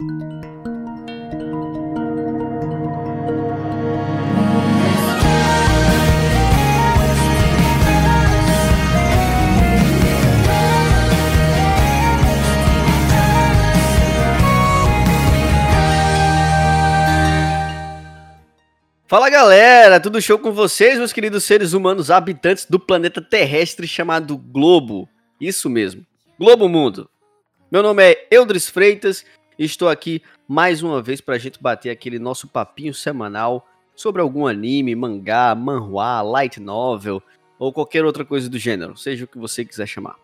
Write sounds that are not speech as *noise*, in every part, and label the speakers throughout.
Speaker 1: Fala galera, tudo show com vocês, meus queridos seres humanos habitantes do planeta terrestre chamado Globo? Isso mesmo, Globo Mundo. Meu nome é Eudris Freitas estou aqui mais uma vez para a gente bater aquele nosso papinho semanal sobre algum anime, mangá, manhua, light novel ou qualquer outra coisa do gênero, seja o que você quiser chamar.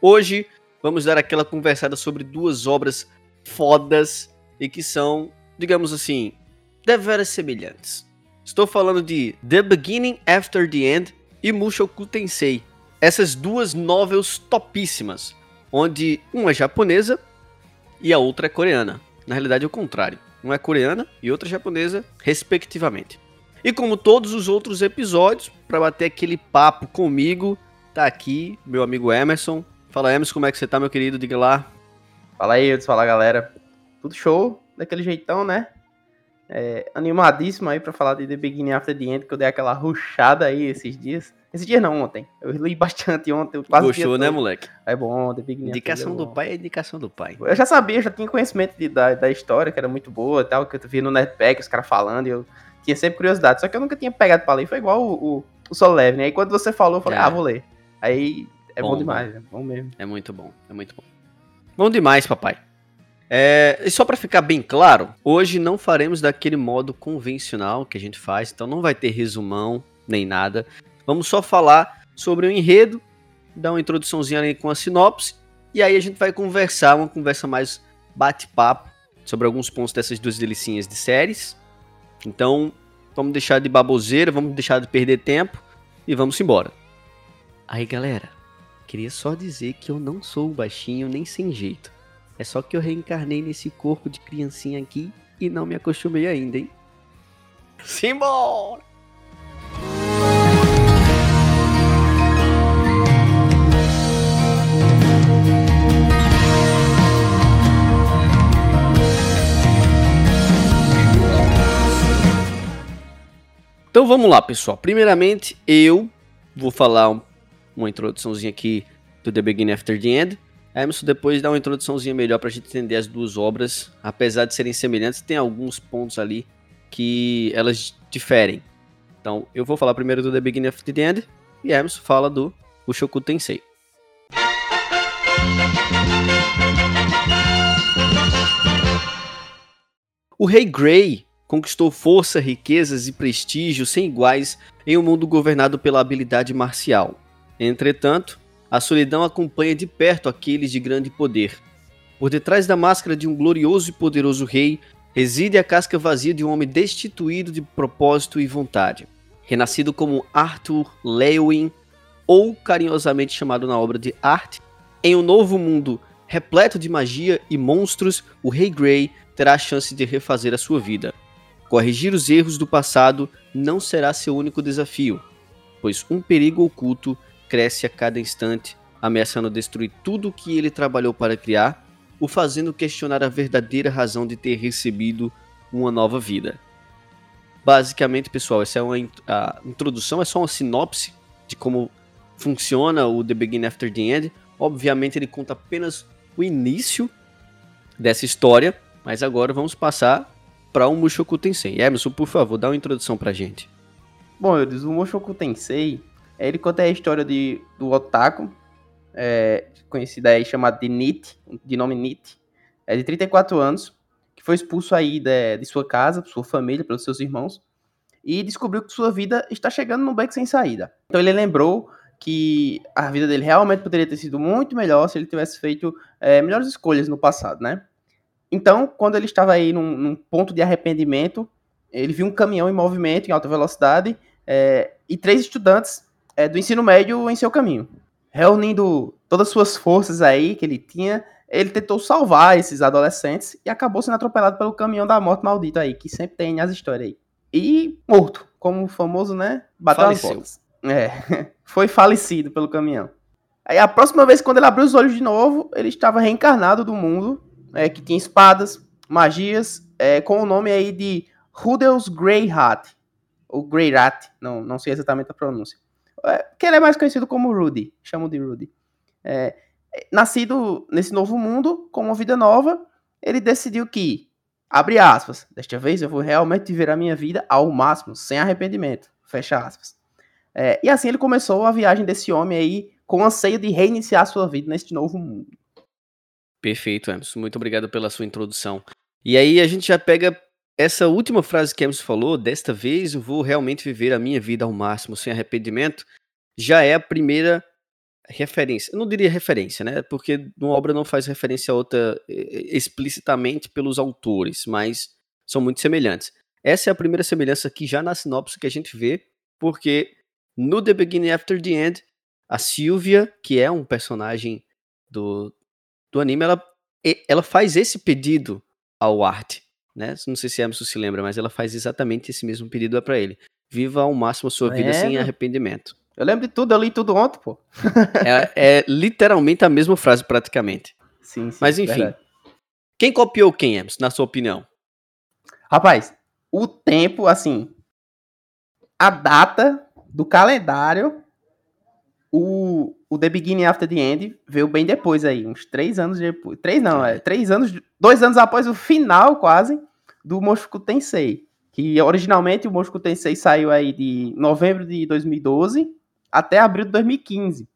Speaker 1: Hoje vamos dar aquela conversada sobre duas obras fodas e que são, digamos assim, deveras semelhantes. Estou falando de The Beginning After the End e Mushoku Tensei. Essas duas novels topíssimas, onde uma é japonesa e a outra é coreana. Na realidade é o contrário. Uma é coreana e outra é japonesa, respectivamente. E como todos os outros episódios, para bater aquele papo comigo, tá aqui meu amigo Emerson. Fala Emerson, como é que você tá, meu querido? Diga lá.
Speaker 2: Fala aí, fala galera. Tudo show, daquele jeitão, né? É, animadíssimo aí para falar de The Beginning After the End, que eu dei aquela ruchada aí esses dias. Esses dias não, ontem. Eu li bastante ontem. Quase
Speaker 1: Gostou, né, moleque?
Speaker 2: É bom, The Beginning
Speaker 1: Indicação do pai é indicação do pai.
Speaker 2: Eu já sabia, já tinha conhecimento de, da, da história, que era muito boa e tal, que eu vi no Netpack, os caras falando, e eu tinha sempre curiosidade. Só que eu nunca tinha pegado pra ler, foi igual o, o, o Solo Leve, né? Aí quando você falou, eu falei, é. ah, vou ler. Aí é bom, bom demais, é bom mesmo.
Speaker 1: É muito bom, é muito bom. Bom demais, papai. É, e só para ficar bem claro, hoje não faremos daquele modo convencional que a gente faz, então não vai ter resumão nem nada. Vamos só falar sobre o enredo, dar uma introduçãozinha ali com a sinopse, e aí a gente vai conversar, uma conversa mais bate-papo sobre alguns pontos dessas duas delicinhas de séries. Então, vamos deixar de baboseira, vamos deixar de perder tempo e vamos embora. Aí, galera, queria só dizer que eu não sou baixinho nem sem jeito. É só que eu reencarnei nesse corpo de criancinha aqui e não me acostumei ainda, hein? Simbora! Então vamos lá, pessoal. Primeiramente, eu vou falar uma introduçãozinha aqui do The Beginning After the End. Emerson depois dá uma introduçãozinha melhor para a gente entender as duas obras. Apesar de serem semelhantes, tem alguns pontos ali que elas diferem. Então, eu vou falar primeiro do The Beginning of the End e Emerson fala do Ushoku Tensei. O Rei Grey conquistou força, riquezas e prestígio sem iguais em um mundo governado pela habilidade marcial. Entretanto, a solidão acompanha de perto aqueles de grande poder. Por detrás da máscara de um glorioso e poderoso rei, reside a casca vazia de um homem destituído de propósito e vontade. Renascido como Arthur Lewin, ou carinhosamente chamado na obra de Art, em um novo mundo repleto de magia e monstros, o Rei Grey terá a chance de refazer a sua vida. Corrigir os erros do passado não será seu único desafio, pois um perigo oculto cresce a cada instante, ameaçando destruir tudo o que ele trabalhou para criar, o fazendo questionar a verdadeira razão de ter recebido uma nova vida. Basicamente, pessoal, essa é uma a introdução, é só uma sinopse de como funciona o The Beginning After the End. Obviamente, ele conta apenas o início dessa história, mas agora vamos passar para o Mushoku Tensei. Emerson, por favor, dá uma introdução pra gente.
Speaker 2: Bom, eu disse, o Mushoku Tensei ele conta a história de, do Otaku, é, conhecido aí chamado de Nit, de nome Nit, é de 34 anos, que foi expulso aí de, de sua casa, sua família, pelos seus irmãos, e descobriu que sua vida está chegando num beco sem saída. Então ele lembrou que a vida dele realmente poderia ter sido muito melhor se ele tivesse feito é, melhores escolhas no passado, né? Então, quando ele estava aí num, num, ponto de arrependimento, ele viu um caminhão em movimento em alta velocidade é, e três estudantes é, do ensino médio em seu caminho. Reunindo todas as suas forças aí que ele tinha, ele tentou salvar esses adolescentes e acabou sendo atropelado pelo caminhão da morte maldita aí, que sempre tem as histórias aí. E morto, como o famoso, né?
Speaker 1: Bateu Faleceu.
Speaker 2: É, *laughs* foi falecido pelo caminhão. Aí a próxima vez, quando ele abriu os olhos de novo, ele estava reencarnado do mundo, é, que tinha espadas, magias é, com o nome aí de Rudel's Grey Hat, ou Grey Rat, não, não sei exatamente a pronúncia. É, que ele é mais conhecido como Rudy, chamo de Rudy. É, nascido nesse novo mundo, com uma vida nova, ele decidiu que, abre aspas, desta vez eu vou realmente viver a minha vida ao máximo, sem arrependimento, fecha aspas. É, e assim ele começou a viagem desse homem aí, com anseio de reiniciar sua vida neste novo mundo.
Speaker 1: Perfeito, Emerson. Muito obrigado pela sua introdução. E aí a gente já pega essa última frase que Emerson falou, desta vez eu vou realmente viver a minha vida ao máximo, sem arrependimento, já é a primeira referência. Eu não diria referência, né? Porque uma obra não faz referência a outra explicitamente pelos autores, mas são muito semelhantes. Essa é a primeira semelhança aqui já na sinopse que a gente vê, porque no The Beginning After the End, a Sylvia, que é um personagem do, do anime, ela, ela faz esse pedido ao Art, né? Não sei se Emerson se lembra, mas ela faz exatamente esse mesmo pedido para ele. Viva ao máximo a sua vida sem arrependimento.
Speaker 2: Eu lembro de tudo, eu li tudo ontem, pô.
Speaker 1: é, é, literalmente a mesma frase, praticamente.
Speaker 2: Sim, sim.
Speaker 1: Mas enfim. Verdade. Quem copiou quem, Emerson, na sua opinião?
Speaker 2: Rapaz, o tempo, assim. A data do calendário. O, o The Beginning After the End veio bem depois aí, uns três anos depois. Três não, é três anos, dois anos após o final quase do Mushoku Tensei. Que originalmente o Mushoku Tensei saiu aí de novembro de 2012 até abril de 2015.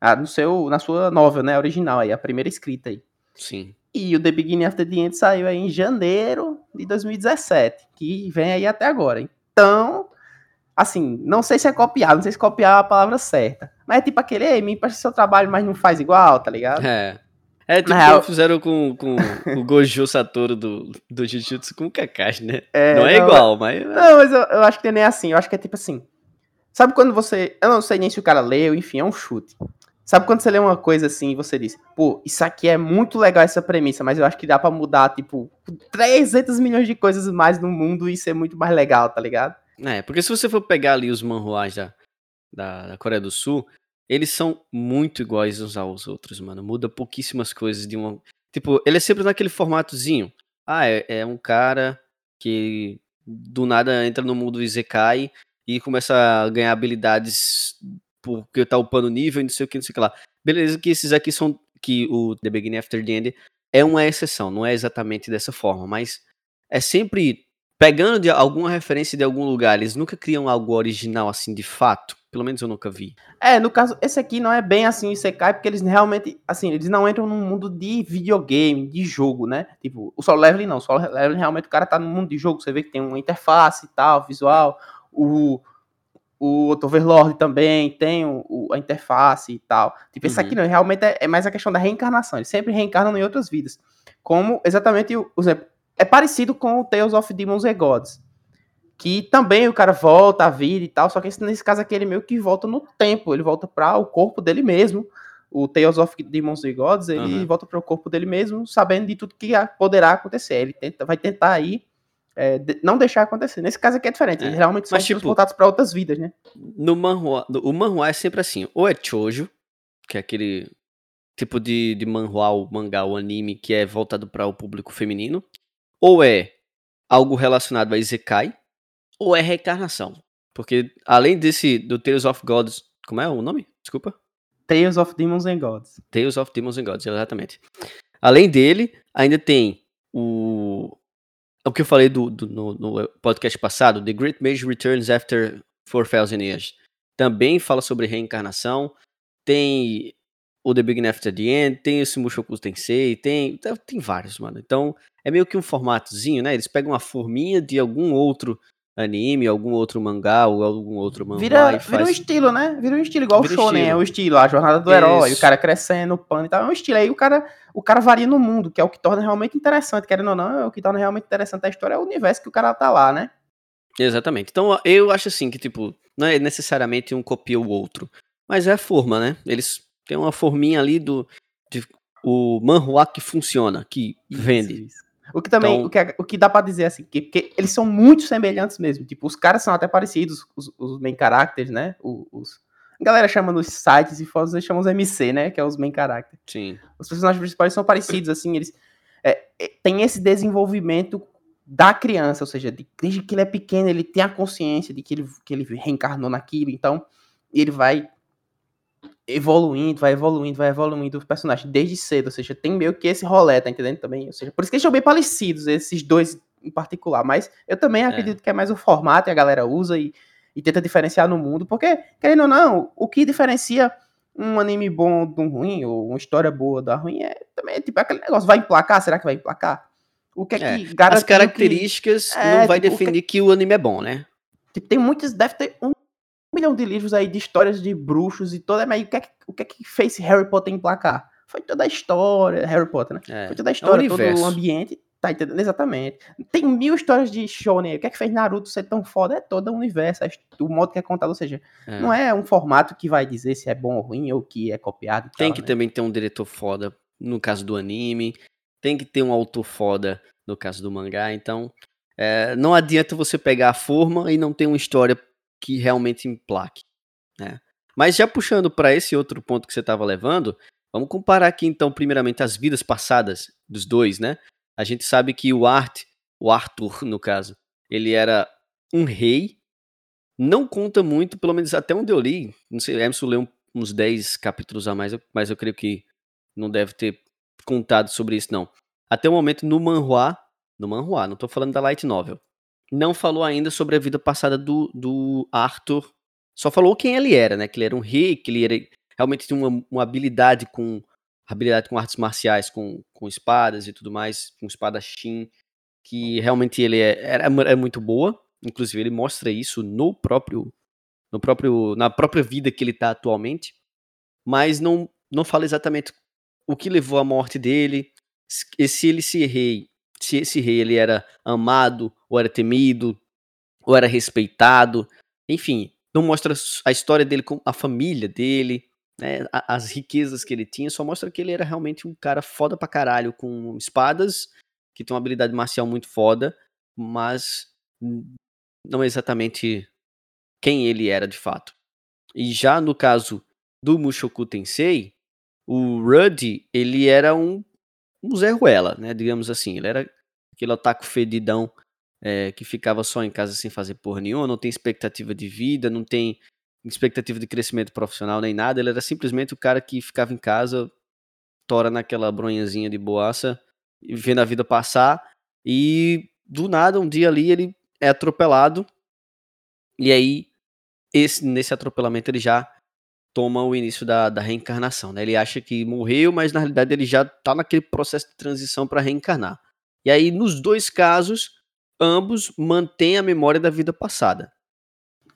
Speaker 2: Ah, no seu, na sua novel, né, original aí, a primeira escrita aí.
Speaker 1: Sim.
Speaker 2: E o The Beginning After the End saiu aí em janeiro de 2017, que vem aí até agora. Então, assim, não sei se é copiar, não sei se copiar é a palavra certa. Mas é tipo aquele, ei, me empresta seu trabalho, mas não faz igual, tá ligado?
Speaker 1: É. É tipo real... que fizeram com, com *laughs* o Gojo Satoru do, do Jujutsu com o Kakashi, né? É, não é não, igual, mas...
Speaker 2: Não, mas eu, eu acho que nem é assim, eu acho que é tipo assim... Sabe quando você. Eu não sei nem se o cara leu, enfim, é um chute. Sabe quando você lê uma coisa assim e você diz, pô, isso aqui é muito legal essa premissa, mas eu acho que dá para mudar, tipo, 300 milhões de coisas mais no mundo e ser muito mais legal, tá ligado?
Speaker 1: É, porque se você for pegar ali os manhuás da, da, da Coreia do Sul, eles são muito iguais uns aos outros, mano. Muda pouquíssimas coisas de uma. Tipo, ele é sempre naquele formatozinho. Ah, é, é um cara que do nada entra no mundo Izekai e começa a ganhar habilidades porque tá upando nível e não sei o que, não sei o que lá. Beleza, que esses aqui são. Que o The Beginning After the End é uma exceção, não é exatamente dessa forma, mas é sempre pegando de alguma referência de algum lugar. Eles nunca criam algo original assim de fato. Pelo menos eu nunca vi.
Speaker 2: É, no caso, esse aqui não é bem assim Isekai, porque eles realmente, assim, eles não entram num mundo de videogame, de jogo, né? Tipo, o Solo Leveling não, o Solo Leveling realmente o cara tá no mundo de jogo, você vê que tem uma interface e tal, visual, o, o Overlord também tem o, o, a interface e tal. Tipo, uhum. esse aqui não, realmente é, é, mais a questão da reencarnação. Eles sempre reencarnam em outras vidas. Como exatamente o, exemplo, é parecido com o Tales of Demons and Gods. Que também o cara volta à vida e tal, só que nesse caso aqui ele meio que volta no tempo, ele volta para o corpo dele mesmo. O Tales of Demons and Gods, ele uhum. volta para o corpo dele mesmo, sabendo de tudo que poderá acontecer. Ele tenta, vai tentar aí é, de, não deixar acontecer. Nesse caso aqui é diferente, é. eles realmente são Mas, tipo, transportados para outras vidas, né?
Speaker 1: No manhua, o manhua é sempre assim, ou é chojo, que é aquele tipo de, de manhua, o mangá, o anime que é voltado para o público feminino, ou é algo relacionado a isekai, ou é reencarnação. Porque além desse do Tales of Gods, como é o nome? Desculpa.
Speaker 2: Tales of Demons and Gods.
Speaker 1: Tales of Demons and Gods, exatamente. Além dele, ainda tem o o que eu falei do, do no, no, podcast passado, The Great Mage Returns After 4000 Years, também fala sobre reencarnação. Tem o The Beginning After the End, tem esse Mushoku Tensei, tem, tem vários, mano. Então, é meio que um formatozinho, né? Eles pegam uma forminha de algum outro anime, algum outro mangá ou algum outro mangá.
Speaker 2: Vira, faz... vira um estilo, né? Vira um estilo, igual vira o Shonen, é o estilo, a jornada do Isso. herói, o cara crescendo, o pano e tal, é um estilo. Aí o cara, o cara varia no mundo, que é o que torna realmente interessante, querendo ou não, é o que torna realmente interessante a história, é o universo que o cara tá lá, né?
Speaker 1: Exatamente. Então eu acho assim que, tipo, não é necessariamente um copia o outro, mas é a forma, né? Eles têm uma forminha ali do de, o manhua que funciona, que vende. Isso.
Speaker 2: O que também, então... o, que, é, o que dá para dizer assim, que, porque eles são muito semelhantes mesmo. Tipo, os caras são até parecidos, os, os main characters, né? Os, os, a galera chama nos sites e fóruns, eles chamam os MC, né? Que é os main characters.
Speaker 1: Sim.
Speaker 2: Os personagens principais são parecidos, assim, eles. é, é, tem esse desenvolvimento da criança, ou seja, de, desde que ele é pequeno, ele tem a consciência de que ele, que ele reencarnou naquilo, então ele vai evoluindo, vai evoluindo, vai evoluindo o personagem desde cedo, ou seja, tem meio que esse rolê, tá entendendo também? Ou seja, por isso que eles são bem parecidos, esses dois em particular, mas eu também é. acredito é. que é mais o formato e a galera usa e, e tenta diferenciar no mundo, porque, querendo ou não, o que diferencia um anime bom de um ruim, ou uma história boa da ruim, é também tipo aquele negócio, vai emplacar? Será que vai emplacar?
Speaker 1: O que é, é que As características que... não é, vai tipo, definir que... que... o anime é bom, né?
Speaker 2: Tipo, tem muitos, deve ter um milhão de livros aí de histórias de bruxos e toda, mas o que é que, o que, é que fez Harry Potter emplacar? Foi toda a história, Harry Potter, né? É, Foi toda a história, é todo o ambiente. Tá entendendo? Exatamente. Tem mil histórias de shonen. O que é que fez Naruto ser tão foda? É todo o universo, o modo que é contado. Ou seja, é. não é um formato que vai dizer se é bom ou ruim ou que é copiado.
Speaker 1: Tem tal, que né? também ter um diretor foda no caso do anime. Tem que ter um autor foda no caso do mangá. Então, é, não adianta você pegar a forma e não ter uma história que realmente emplaque. Né? Mas já puxando para esse outro ponto que você estava levando, vamos comparar aqui então, primeiramente, as vidas passadas dos dois, né? A gente sabe que o Art, o Arthur, no caso, ele era um rei. Não conta muito, pelo menos até onde eu li. Não sei, Emerson leu uns 10 capítulos a mais, mas eu creio que não deve ter contado sobre isso, não. Até o momento, no manhua, no manhua, não estou falando da light novel, não falou ainda sobre a vida passada do, do Arthur. Só falou quem ele era, né? Que ele era um rei, que ele era, realmente tinha uma, uma habilidade com habilidade com artes marciais, com, com espadas e tudo mais, com espadachim, que realmente ele é, era, é muito boa. Inclusive, ele mostra isso no próprio, no próprio, na própria vida que ele está atualmente. Mas não, não fala exatamente o que levou à morte dele, se ele se rei, se esse rei ele era amado, ou era temido, ou era respeitado. Enfim, não mostra a história dele com a família dele, né, as riquezas que ele tinha, só mostra que ele era realmente um cara foda pra caralho, com espadas, que tem uma habilidade marcial muito foda, mas não é exatamente quem ele era de fato. E já no caso do Mushoku Tensei, o Rudy, ele era um, um Zé Ruela, né, digamos assim, ele era aquele otaku fedidão é, que ficava só em casa sem fazer porra nenhuma, não tem expectativa de vida, não tem expectativa de crescimento profissional nem nada, ele era simplesmente o cara que ficava em casa, tora naquela bronhazinha de boaça, vendo a vida passar, e do nada, um dia ali, ele é atropelado, e aí, esse, nesse atropelamento, ele já toma o início da, da reencarnação, né? Ele acha que morreu, mas na realidade ele já tá naquele processo de transição para reencarnar. E aí, nos dois casos, ambos mantêm a memória da vida passada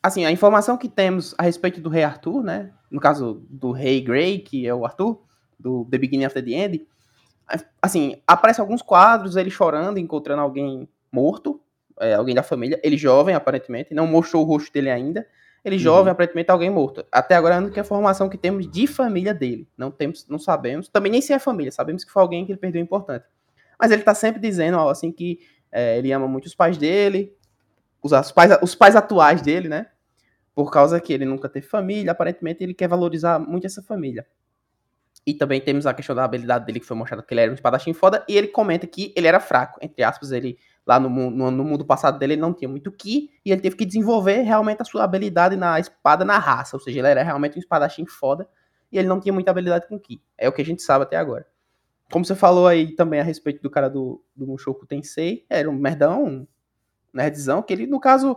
Speaker 2: assim, a informação que temos a respeito do rei Arthur, né? No caso do rei Grey, que é o Arthur, do The Beginning of the End, assim, aparece alguns quadros, ele chorando, encontrando alguém morto, é, alguém da família, ele jovem, aparentemente, não mostrou o rosto dele ainda, ele jovem, uhum. aparentemente alguém morto. Até agora é a única informação que temos de família dele. Não temos, não sabemos, também nem se é família, sabemos que foi alguém que ele perdeu importante. Mas ele tá sempre dizendo, ó, assim, que é, ele ama muito os pais dele, os, os, pais, os pais atuais dele, né? por causa que ele nunca teve família, aparentemente ele quer valorizar muito essa família. E também temos a questão da habilidade dele, que foi mostrado que ele era um espadachim foda, e ele comenta que ele era fraco, entre aspas, ele lá no, no, no mundo passado dele ele não tinha muito ki, e ele teve que desenvolver realmente a sua habilidade na espada na raça, ou seja, ele era realmente um espadachim foda, e ele não tinha muita habilidade com ki. É o que a gente sabe até agora. Como você falou aí também a respeito do cara do, do Mushoku Tensei, era um merdão, um nerdzão, que ele, no caso,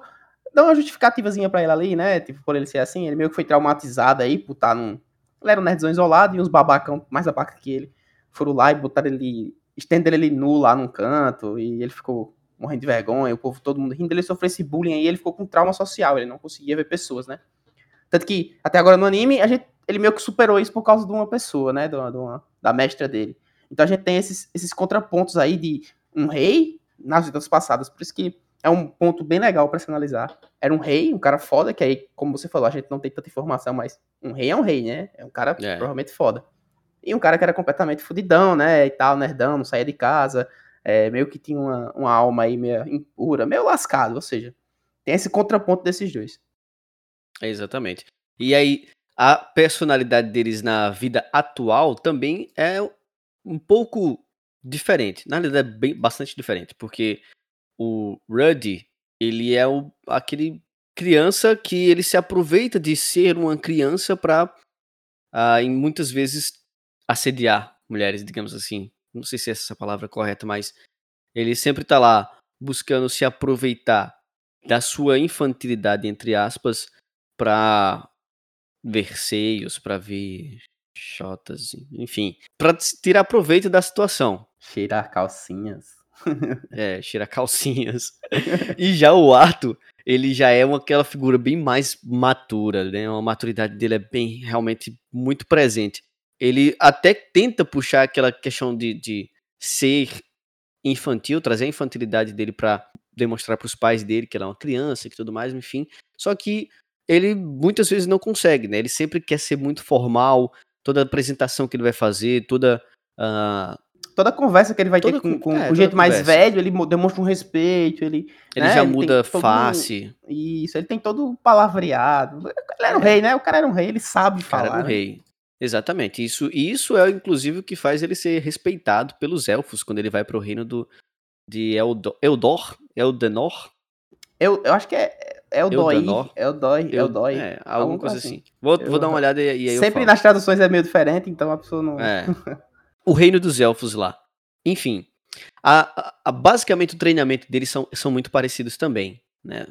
Speaker 2: dá uma justificativazinha pra ele ali, né? Tipo, por ele ser assim, ele meio que foi traumatizado aí por estar tá num. Ele era um nerdzão isolado e uns babacão mais abaca que ele foram lá e botaram ele. estenderam ele nu lá num canto e ele ficou morrendo de vergonha, o povo todo mundo rindo, ele sofreu esse bullying aí, ele ficou com trauma social, ele não conseguia ver pessoas, né? Tanto que, até agora no anime, a gente, ele meio que superou isso por causa de uma pessoa, né? De uma, de uma, da mestra dele. Então a gente tem esses, esses contrapontos aí de um rei nas vidas passadas. Por isso que é um ponto bem legal para se analisar. Era um rei, um cara foda, que aí, como você falou, a gente não tem tanta informação, mas um rei é um rei, né? É um cara é. provavelmente foda. E um cara que era completamente fudidão, né? E tal, nerdão, não saía de casa, é, meio que tinha uma, uma alma aí meio impura, meio lascado, ou seja, tem esse contraponto desses dois.
Speaker 1: Exatamente. E aí, a personalidade deles na vida atual também é um pouco diferente. Na realidade, é bem, bastante diferente, porque o Ruddy, ele é o, aquele criança que ele se aproveita de ser uma criança para, uh, ah, em muitas vezes, assediar mulheres, digamos assim. Não sei se essa palavra é correta, mas ele sempre tá lá buscando se aproveitar da sua infantilidade, entre aspas, para ver seios, para ver chotas, enfim, para tirar proveito da situação.
Speaker 2: Cheirar calcinhas. *laughs*
Speaker 1: é, cheirar calcinhas. e já o Arthur, ele já é uma, aquela figura bem mais matura, né? A maturidade dele é bem, realmente, muito presente. Ele até tenta puxar aquela questão de, de ser infantil, trazer a infantilidade dele para demonstrar para os pais dele que ele é uma criança e tudo mais, enfim. Só que ele muitas vezes não consegue, né? Ele sempre quer ser muito formal, toda apresentação que ele vai fazer, toda. Uh...
Speaker 2: Toda conversa que ele vai toda, ter com, com é, o jeito mais velho, ele demonstra um respeito, ele.
Speaker 1: Ele né? já ele muda face.
Speaker 2: Isso, ele tem todo palavreado. Ele era um é. rei, né? O cara era um rei, ele sabe falar. O cara era um
Speaker 1: né? rei. Exatamente. Isso, isso é inclusive o que faz ele ser respeitado pelos elfos quando ele vai para o reino do, de Eldor, Eldor, Eldenor.
Speaker 2: Eu, eu acho que é é o dói, é o dói, é o dói.
Speaker 1: É, alguma coisa assim. assim. Vou, vou dar uma olhada e, e aí
Speaker 2: Sempre nas traduções é meio diferente, então a pessoa não...
Speaker 1: É. *laughs* o reino dos elfos lá. Enfim, a, a, basicamente o treinamento deles são, são muito parecidos também, né?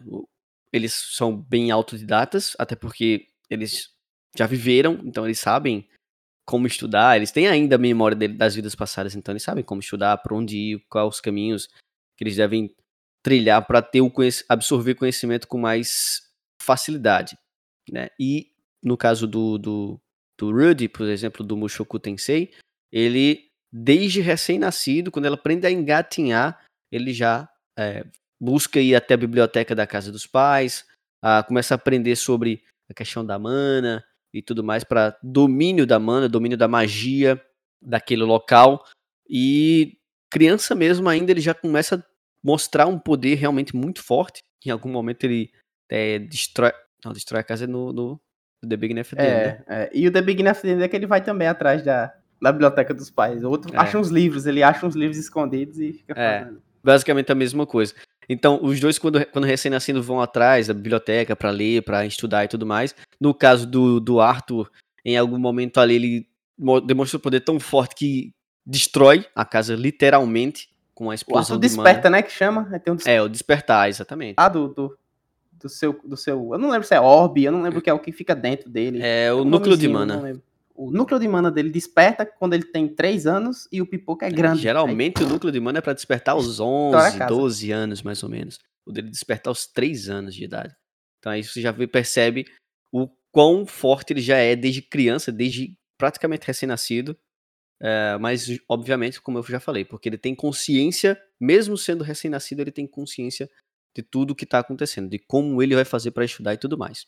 Speaker 1: Eles são bem autodidatas, até porque eles já viveram, então eles sabem como estudar, eles têm ainda a memória dele, das vidas passadas, então eles sabem como estudar, para onde ir, quais os caminhos que eles devem trilhar para ter o conhec absorver conhecimento com mais facilidade, né? E no caso do, do, do Rudy, por exemplo, do Mushoku Tensei, ele desde recém-nascido, quando ela aprende a engatinhar, ele já é, busca ir até a biblioteca da casa dos pais, a, começa a aprender sobre a questão da mana e tudo mais para domínio da mana, domínio da magia daquele local e criança mesmo ainda ele já começa mostrar um poder realmente muito forte. Em algum momento ele é, destrói. Não, destrói a casa no, no The Big Enough
Speaker 2: é, né? é, E o The Big Enough é que ele vai também atrás da, da biblioteca dos pais. O outro é. acha uns livros, ele acha uns livros escondidos e fica
Speaker 1: é. Basicamente a mesma coisa. Então, os dois, quando, quando recém-nascido, vão atrás da biblioteca para ler, para estudar e tudo mais. No caso do, do Arthur, em algum momento ali, ele demonstra um poder tão forte que destrói a casa, literalmente com a explosão o
Speaker 2: desperta, né, que chama.
Speaker 1: É, um é, o despertar, exatamente.
Speaker 2: Ah, do, do, do, seu, do seu... Eu não lembro se é orbe, eu não lembro o que é o que fica dentro dele.
Speaker 1: É o núcleo de mana.
Speaker 2: O núcleo de mana dele desperta quando ele tem 3 anos e o pipoca é grande. É,
Speaker 1: geralmente Aí... o núcleo de mana é para despertar aos 11, 12 anos, mais ou menos. O dele despertar aos 3 anos de idade. Então aí você já percebe o quão forte ele já é desde criança, desde praticamente recém-nascido. É, mas, obviamente, como eu já falei, porque ele tem consciência, mesmo sendo recém-nascido, ele tem consciência de tudo que está acontecendo, de como ele vai fazer para estudar e tudo mais.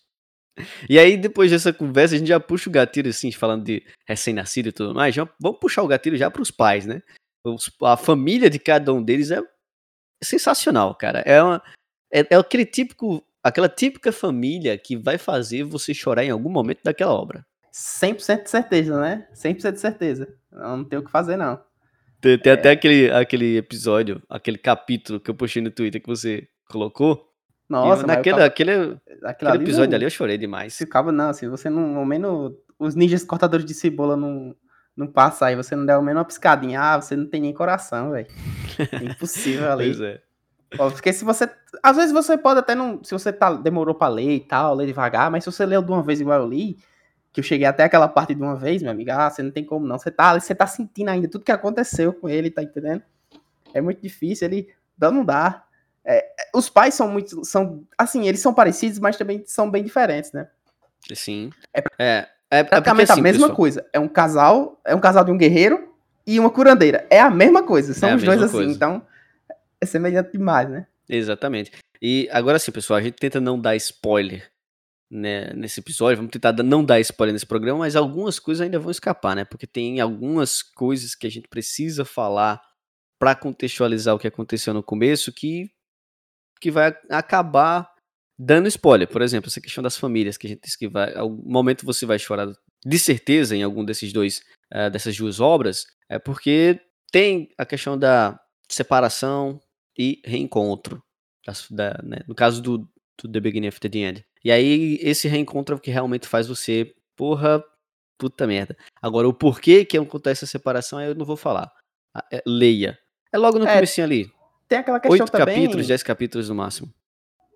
Speaker 1: E aí, depois dessa conversa, a gente já puxa o gatilho, assim, falando de recém-nascido e tudo mais. Já, vamos puxar o gatilho já para os pais, né? Os, a família de cada um deles é sensacional, cara. É, uma, é, é aquele típico, aquela típica família que vai fazer você chorar em algum momento daquela obra.
Speaker 2: 100% de certeza, né? 100% de certeza. Não, não tem o que fazer, não.
Speaker 1: Tem, tem é... até aquele, aquele episódio, aquele capítulo que eu postei no Twitter que você colocou. Nossa, naquele, aquele, aquele episódio não... ali eu chorei demais.
Speaker 2: Ficava, não, se você não, ao menos, os ninjas cortadores de cebola não, não passar aí, você não der ao menos uma piscadinha, ah, você não tem nem coração, velho. É impossível *laughs* ali. pois é. Porque se você. Às vezes você pode até não. Se você tá, demorou pra ler e tal, ler devagar, mas se você leu de uma vez igual eu li, que eu cheguei até aquela parte de uma vez, minha amiga, ah, você não tem como não, você tá, você tá sentindo ainda tudo que aconteceu com ele, tá entendendo? É muito difícil, ele não dá. É, os pais são muito, são, assim, eles são parecidos, mas também são bem diferentes, né?
Speaker 1: Sim. É, é, é
Speaker 2: praticamente é assim, a mesma pessoal. coisa. É um casal, é um casal de um guerreiro e uma curandeira. É a mesma coisa, são é os dois assim, coisa. então é semelhante demais, né?
Speaker 1: Exatamente. E agora sim, pessoal, a gente tenta não dar spoiler né, nesse episódio. Vamos tentar não dar spoiler nesse programa, mas algumas coisas ainda vão escapar, né? Porque tem algumas coisas que a gente precisa falar para contextualizar o que aconteceu no começo que, que vai acabar dando spoiler. Por exemplo, essa questão das famílias, que a gente disse que vai. Algum momento você vai chorar de certeza em algum desses dois, uh, dessas duas obras, é porque tem a questão da separação e reencontro. Da, né, no caso do, do The Beginning of the End. E aí, esse reencontro é o que realmente faz você, porra, puta merda. Agora, o porquê que acontece a separação, eu não vou falar. É, leia. É logo no é, comecinho ali.
Speaker 2: Tem aquela questão
Speaker 1: Oito
Speaker 2: também...
Speaker 1: capítulos, dez capítulos no máximo.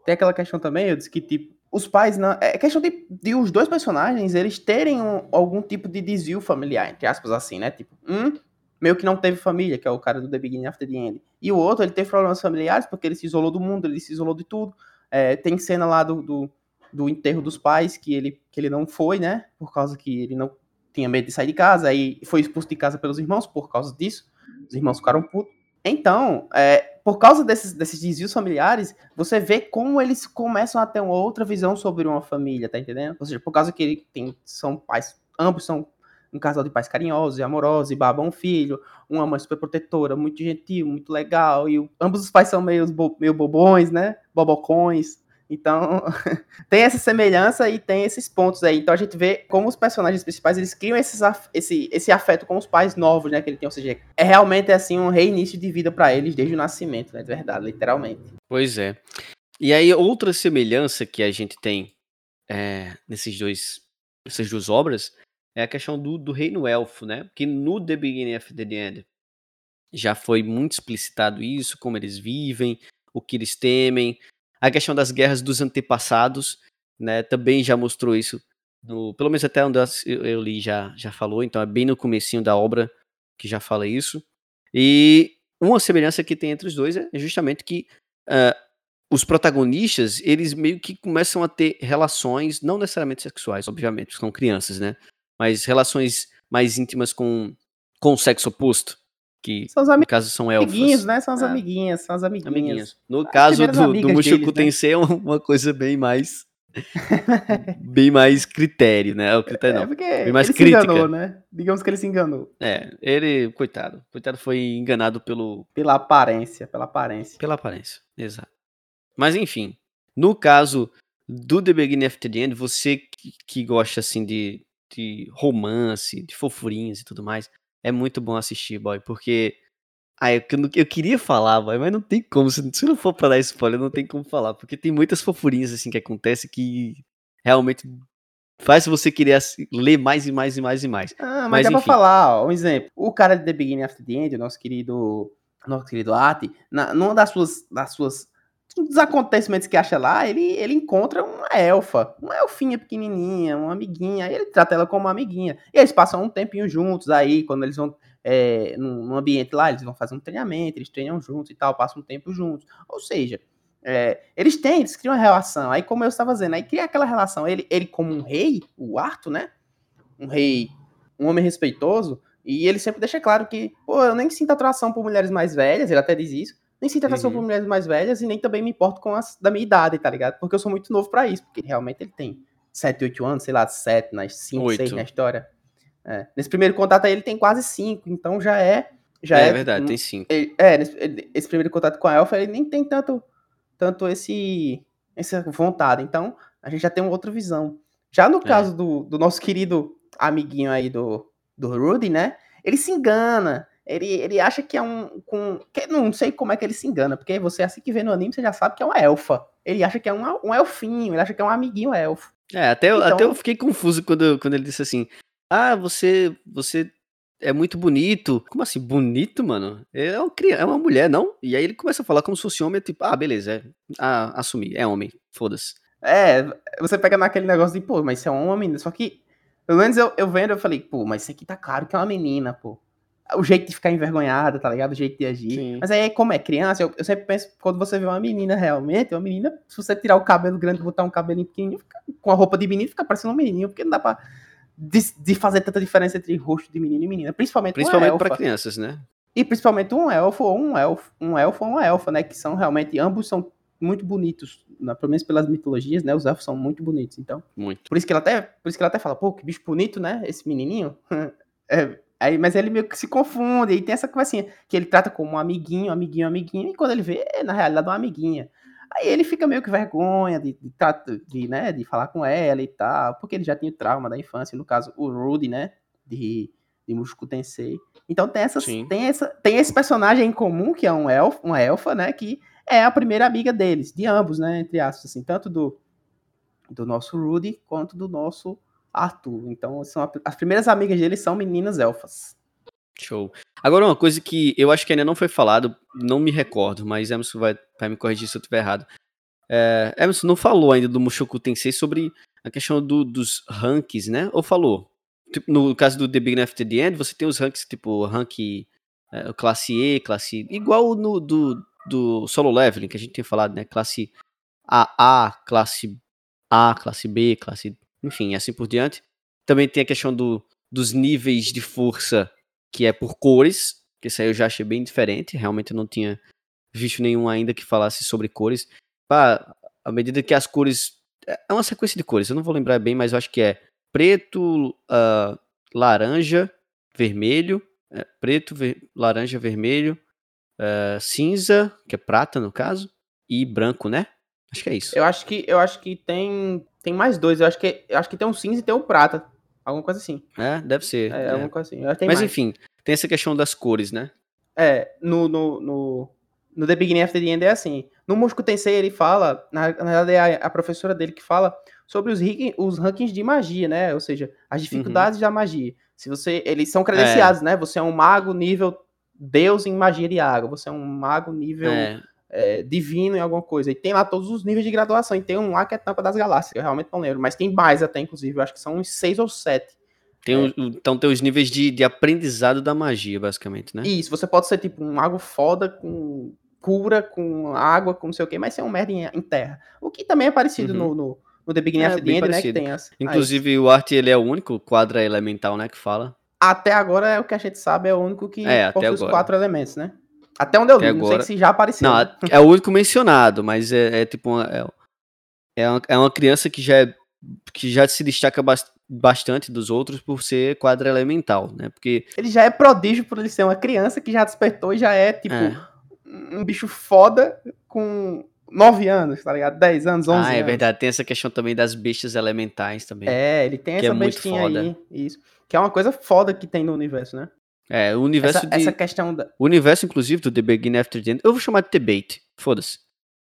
Speaker 2: Tem aquela questão também, eu disse que, tipo, os pais não. É questão de, de os dois personagens eles terem um, algum tipo de desvio familiar, entre aspas, assim, né? Tipo, um meio que não teve família, que é o cara do The Beginning After the End. E o outro, ele teve problemas familiares porque ele se isolou do mundo, ele se isolou de tudo. É, tem cena lá do, do, do, enterro dos pais que ele, que ele não foi, né? Por causa que ele não tinha medo de sair de casa, aí foi expulso de casa pelos irmãos por causa disso. Os irmãos ficaram putos. Então, é, por causa desses, desses desvios familiares, você vê como eles começam a ter uma outra visão sobre uma família, tá entendendo? Ou seja, por causa que ele tem, são pais, ambos são um casal de pais carinhosos e amorosos, e babam um filho, uma mãe super protetora, muito gentil, muito legal, e ambos os pais são meio, meio bobões, né? Bobocões. Então, *laughs* tem essa semelhança e tem esses pontos aí. Então a gente vê como os personagens principais, eles criam esses, esse, esse afeto com os pais novos, né, que ele tem, ou seja, é realmente assim um reinício de vida para eles desde o nascimento, né, de verdade, literalmente.
Speaker 1: Pois é. E aí outra semelhança que a gente tem é, nesses dois, essas duas obras é a questão do, do reino elfo, né? Que no The Beginning of the End já foi muito explicitado isso, como eles vivem, o que eles temem, a questão das guerras dos antepassados, né, também já mostrou isso, no, pelo menos até onde eu, li já, já falou, então é bem no comecinho da obra que já fala isso. E uma semelhança que tem entre os dois é justamente que uh, os protagonistas, eles meio que começam a ter relações, não necessariamente sexuais, obviamente, são crianças, né? Mas relações mais íntimas com, com o sexo oposto que são no caso são elfos.
Speaker 2: Amiguinhos, né? São as é. amiguinhas, são as amiguinhas. amiguinhas.
Speaker 1: No as caso do, do Mushoku? Tensei é uma coisa bem mais bem mais critério, né? O critério é, não. Bem mais
Speaker 2: ele
Speaker 1: crítica.
Speaker 2: se enganou, né? Digamos que ele se enganou.
Speaker 1: É, ele, coitado, coitado foi enganado pelo
Speaker 2: pela aparência, pela aparência.
Speaker 1: Pela aparência, exato. Mas enfim, no caso do The Beginning After the End, você que, que gosta assim de, de romance, de fofurinhas e tudo mais, é muito bom assistir, boy, porque. Ah, eu, eu queria falar, boy, mas não tem como. Se, se não for pra dar spoiler, não tem como falar. Porque tem muitas fofurinhas assim que acontecem que realmente faz você querer ler mais e mais e mais e mais.
Speaker 2: Ah, mas, mas dá enfim. pra falar, ó, um exemplo. O cara de The Beginning After the End, o nosso querido. Nosso querido Ati, na, numa das suas, das suas dos acontecimentos que acha lá, ele, ele encontra uma elfa, uma elfinha pequenininha, uma amiguinha, ele trata ela como uma amiguinha. E eles passam um tempinho juntos aí, quando eles vão é, no, ambiente lá, eles vão fazer um treinamento, eles treinam juntos e tal, passam um tempo juntos. Ou seja, é, eles têm, eles criam uma relação. Aí, como eu estava dizendo, aí cria aquela relação. Ele, ele como um rei, o Arthur, né? Um rei, um homem respeitoso, e ele sempre deixa claro que, pô, eu nem sinto atração por mulheres mais velhas, ele até diz isso, nem sinto atração uhum. por mulheres mais velhas e nem também me importo com as da minha idade, tá ligado? Porque eu sou muito novo para isso, porque realmente ele tem 7, 8 anos, sei lá, 7, nas 5, 6 na história. É. Nesse primeiro contato aí ele tem quase 5, então já é. Já
Speaker 1: é, é verdade, um, tem 5.
Speaker 2: É, nesse, esse primeiro contato com a Elfa, ele nem tem tanto, tanto esse, essa vontade. Então, a gente já tem uma outra visão. Já no é. caso do, do nosso querido amiguinho aí do, do Rudy, né? Ele se engana ele, ele acha que é um. Com, que não sei como é que ele se engana, porque você, assim que vê no anime, você já sabe que é uma elfa. Ele acha que é uma, um elfinho, ele acha que é um amiguinho elfo.
Speaker 1: É, até, então, até eu fiquei confuso quando, quando ele disse assim: Ah, você, você é muito bonito. Como assim, bonito, mano? É uma, é uma mulher, não? E aí ele começa a falar como se fosse homem, tipo, ah, beleza, é, ah, assumir, é homem, foda-se.
Speaker 2: É, você pega naquele negócio de, pô, mas isso é um homem, só que, pelo menos eu, eu vendo, eu falei, pô, mas isso aqui tá claro que é uma menina, pô o jeito de ficar envergonhada, tá ligado? O jeito de agir. Sim. Mas aí, como é criança, eu, eu, sempre penso, quando você vê uma menina realmente, uma menina, se você tirar o cabelo grande e botar um cabelinho pequenininho, fica, com a roupa de menino, fica parecendo um menininho, porque não dá pra de, de fazer tanta diferença entre rosto de menino e menina. Principalmente
Speaker 1: Principalmente para crianças, né?
Speaker 2: E principalmente um elfo ou um elfo, um elfo ou uma elfa, né? Que são realmente, ambos são muito bonitos, né? pelo menos pelas mitologias, né? Os elfos são muito bonitos, então.
Speaker 1: Muito.
Speaker 2: Por isso que ela até, por isso que ela até fala, pô, que bicho bonito, né? Esse menininho. *laughs* é, Aí, mas ele meio que se confunde, e tem essa conversinha, que ele trata como um amiguinho, amiguinho, amiguinho, e quando ele vê, é na realidade uma amiguinha. Aí ele fica meio que vergonha de, de, de, né, de falar com ela e tal, porque ele já tinha trauma da infância, no caso, o Rudy, né, de, de Mushoku Tensei. Então tem, essas, tem, essa, tem esse personagem em comum, que é um elfo, uma elfa, né? Que é a primeira amiga deles, de ambos, né? Entre aspas, assim, tanto do, do nosso Rudy quanto do nosso Arthur. Então, são as primeiras amigas deles são meninas elfas.
Speaker 1: Show. Agora, uma coisa que eu acho que ainda não foi falado, não me recordo, mas Emerson vai, vai me corrigir se eu estiver errado. É, Emerson não falou ainda do Mushoku Tensei sobre a questão do, dos ranks, né? Ou falou? Tipo, no caso do The Big After the End, você tem os ranks tipo rank é, classe E, classe igual no do, do solo leveling que a gente tinha falado, né? Classe AA, classe A, classe B, classe, enfim, assim por diante. Também tem a questão do, dos níveis de força que é por cores, que isso aí eu já achei bem diferente, realmente eu não tinha visto nenhum ainda que falasse sobre cores. Pá, à medida que as cores é, é uma sequência de cores, eu não vou lembrar bem, mas eu acho que é preto, uh, laranja, vermelho, é, preto, ver, laranja, vermelho, uh, cinza, que é prata no caso, e branco, né? Acho que é isso.
Speaker 2: Eu acho que eu acho que tem tem mais dois. Eu acho que eu acho que tem um cinza e tem um prata, alguma coisa assim.
Speaker 1: É, deve ser.
Speaker 2: É,
Speaker 1: é.
Speaker 2: alguma coisa assim.
Speaker 1: Mas mais. enfim, tem essa questão das cores, né?
Speaker 2: É, no, no, no, no The Beginning After the End é assim. No Mushoku Tensei ele fala, na, na verdade é a, a, professora dele que fala sobre os, os rankings de magia, né? Ou seja, as dificuldades uhum. da magia. Se você, eles são credenciados, é. né? Você é um mago nível Deus em magia de água, você é um mago nível é. É, divino em alguma coisa. E tem lá todos os níveis de graduação. E tem um lá que é tampa das galáxias, eu realmente não lembro. Mas tem mais até, inclusive, eu acho que são uns seis ou sete.
Speaker 1: Tem é. então tem os níveis de, de aprendizado da magia, basicamente, né?
Speaker 2: Isso, você pode ser tipo um mago foda com cura, com água, com não sei o que, mas ser um merda em, em terra. O que também é parecido uhum. no, no, no, The Beginning é, of the End, né? Que tem as,
Speaker 1: Inclusive, o Art ele é o único quadra elemental, né, que fala.
Speaker 2: Até agora é o que a gente sabe, é o único que é, possui os quatro elementos, né? Até onde eu li, não sei se já apareceu. Não,
Speaker 1: né? *laughs* é o único mencionado, mas é, é tipo uma, é, é, uma, é uma criança que já é, que já se destaca bastante bastante dos outros por ser quadra elemental, né? Porque
Speaker 2: ele já é prodígio por ele ser uma criança que já despertou e já é tipo é. um bicho foda com 9 anos, tá ligado? 10 anos, 11 anos. Ah,
Speaker 1: é verdade. Tem essa questão também das bestas elementais também.
Speaker 2: É, ele tem essa é bestinha aí. Isso. Que é uma coisa foda que tem no universo, né?
Speaker 1: É, o universo
Speaker 2: essa, de... essa questão da...
Speaker 1: O universo, inclusive, do The Begin After the End, eu vou chamar de debate. Foda-se.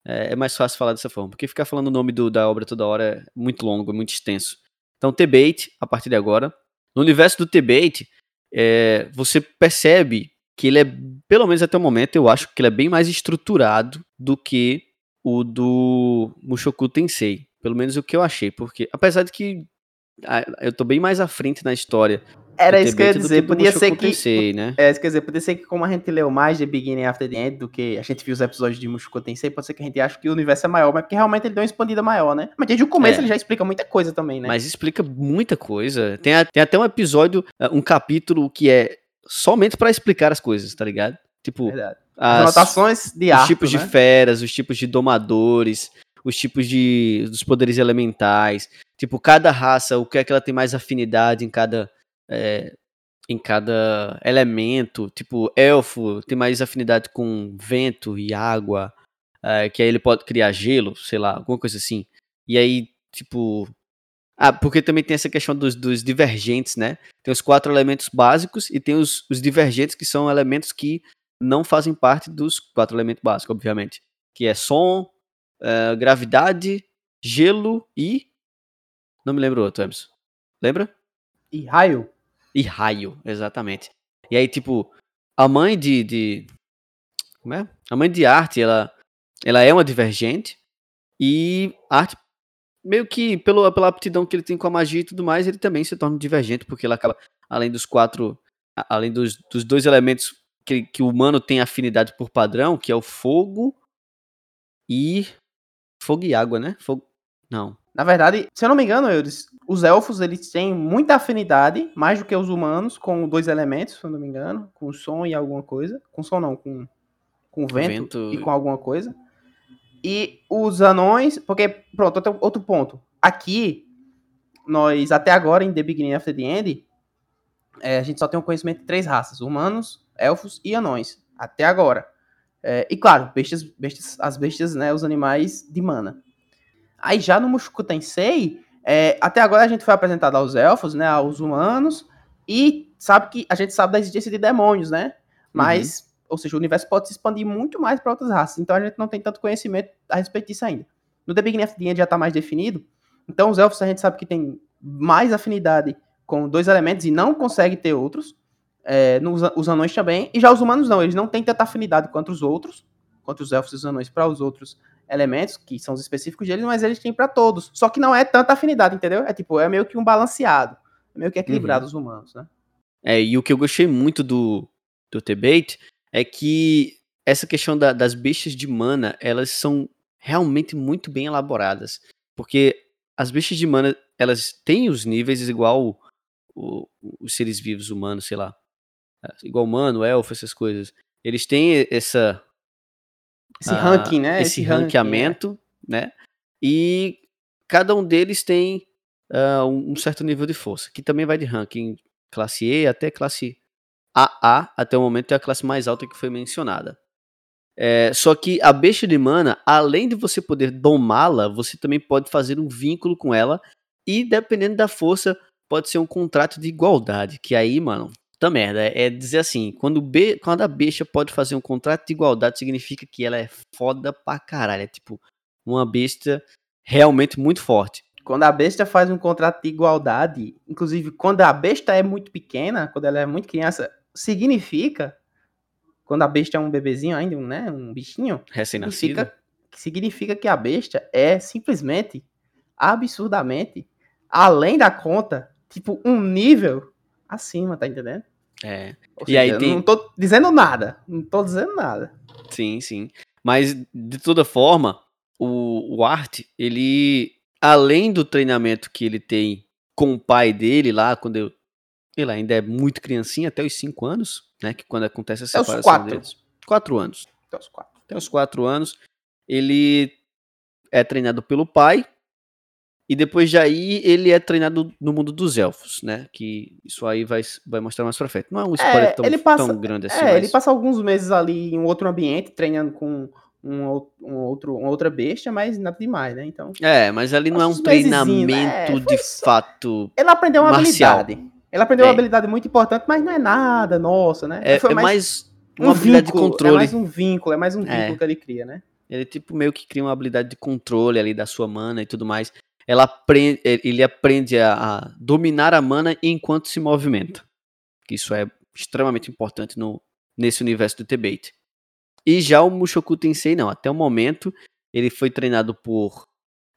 Speaker 1: É, é, mais fácil falar dessa forma, porque ficar falando o nome do, da obra toda hora é muito longo, é muito extenso. Então, T-Bait, a partir de agora. No universo do T-Bait, é, você percebe que ele é, pelo menos até o momento, eu acho que ele é bem mais estruturado do que o do Mushoku Tensei. Pelo menos o que eu achei, porque apesar de que eu tô bem mais à frente na história
Speaker 2: era isso que eu ia dizer. Podia ser que. Tensei, né? É, quer dizer, podia ser que, como a gente leu mais The Beginning After the End do que a gente viu os episódios de Mushoku Tensei, pode ser que a gente ache que o universo é maior, mas porque realmente ele deu uma expandida maior, né? Mas desde o começo é. ele já explica muita coisa também, né?
Speaker 1: Mas explica muita coisa. Tem, a, tem até um episódio, eh, um capítulo que é somente para explicar as coisas, tá ligado? Tipo,
Speaker 2: Verdade. as, anotações de
Speaker 1: Os tipos né? de feras, os tipos de domadores, os tipos de dos poderes elementais. Tipo, cada raça, o que é que ela tem mais afinidade em cada é, em cada elemento. Tipo, elfo tem mais afinidade com vento e água, é, que aí ele pode criar gelo, sei lá, alguma coisa assim. E aí, tipo. Ah, porque também tem essa questão dos, dos divergentes, né? Tem os quatro elementos básicos e tem os, os divergentes, que são elementos que não fazem parte dos quatro elementos básicos, obviamente. Que é som, é, gravidade, gelo e. Não me lembro o outro, Emerson. Lembra?
Speaker 2: E raio.
Speaker 1: E raio, exatamente. E aí, tipo, a mãe de. de como é? A mãe de arte, ela, ela é uma divergente. E arte, meio que pelo, pela aptidão que ele tem com a magia e tudo mais, ele também se torna divergente, porque ela acaba, além dos quatro. Além dos, dos dois elementos que, que o humano tem afinidade por padrão, que é o fogo e. Fogo e água, né? Fogo. Não.
Speaker 2: Na verdade, se eu não me engano, eles, os elfos eles têm muita afinidade, mais do que os humanos, com dois elementos, se eu não me engano, com som e alguma coisa. Com som não, com, com vento, vento, e com alguma coisa. E os anões, porque, pronto, outro, outro ponto. Aqui, nós, até agora, em The Beginning of the End, é, a gente só tem um conhecimento de três raças: humanos, elfos e anões. Até agora. É, e claro, bestas, bestas, as bestas, né, os animais de mana. Aí já no Mushoku Tensei, é, até agora a gente foi apresentado aos elfos, né, aos humanos, e sabe que a gente sabe da existência de demônios, né? Mas, uhum. ou seja, o universo pode se expandir muito mais para outras raças. Então a gente não tem tanto conhecimento a respeito disso ainda. No The Beginning of the End já está mais definido. Então os elfos a gente sabe que tem mais afinidade com dois elementos e não consegue ter outros. É, nos, os anões também. E já os humanos não, eles não têm tanta afinidade quanto os outros, quanto os elfos e os anões para os outros elementos, que são os específicos deles, mas eles têm para todos. Só que não é tanta afinidade, entendeu? É tipo, é meio que um balanceado. É meio que equilibrado uhum. os humanos, né?
Speaker 1: É, e o que eu gostei muito do, do Tebate é que essa questão da, das bestas de mana, elas são realmente muito bem elaboradas. Porque as bestas de mana, elas têm os níveis igual o, os seres vivos humanos, sei lá. Igual humano, elfo, essas coisas. Eles têm essa.
Speaker 2: Esse uh, ranking, né?
Speaker 1: Esse, esse ranqueamento, ranking, é. né? E cada um deles tem uh, um certo nível de força, que também vai de ranking classe E até classe AA, até o momento é a classe mais alta que foi mencionada. É, só que a besta de mana, além de você poder domá-la, você também pode fazer um vínculo com ela e, dependendo da força, pode ser um contrato de igualdade. Que aí, mano, puta merda. É dizer assim, quando, be quando a besta pode fazer um contrato de igualdade, significa que ela é foda pra caralho. É tipo, uma besta realmente muito forte.
Speaker 2: Quando a besta faz um contrato de igualdade, inclusive quando a besta é muito pequena, quando ela é muito criança, significa, quando a besta é um bebezinho ainda, né, um bichinho,
Speaker 1: recém-nascido,
Speaker 2: significa, significa que a besta é simplesmente, absurdamente, além da conta, tipo, um nível acima, tá entendendo?
Speaker 1: É.
Speaker 2: Ou e seja, aí tem... não tô dizendo nada, não tô dizendo nada.
Speaker 1: Sim, sim. Mas, de toda forma, o, o Art, ele além do treinamento que ele tem com o pai dele lá, quando eu, ele ainda é muito criancinha, até os 5 anos, né? Que quando acontece a separação
Speaker 2: até os quatro.
Speaker 1: deles. 4 anos.
Speaker 2: Até os 4.
Speaker 1: Até os 4 anos. Ele é treinado pelo pai. E depois de aí, ele é treinado no mundo dos elfos, né? Que isso aí vai, vai mostrar mais pra frente. Não é um spoiler é, tão, passa, tão grande assim.
Speaker 2: É, mas... ele passa alguns meses ali em um outro ambiente, treinando com um, um outro, uma outra besta, mas nada demais, né? Então.
Speaker 1: É, mas ali não é um treinamento é, de fato.
Speaker 2: Ele aprendeu uma marcial. habilidade. Ele aprendeu é. uma habilidade muito importante, mas não é nada, nossa, né?
Speaker 1: É,
Speaker 2: Foi
Speaker 1: é mais, uma um habilidade
Speaker 2: vínculo,
Speaker 1: de controle. É
Speaker 2: mais um vínculo, é mais um é. vínculo que ele cria, né?
Speaker 1: Ele tipo meio que cria uma habilidade de controle ali da sua mana e tudo mais. Ela aprende, ele aprende a, a dominar a mana enquanto se movimenta. Isso é extremamente importante no, nesse universo do T-Bait. E já o Mushoku Tensei, não. Até o momento, ele foi treinado por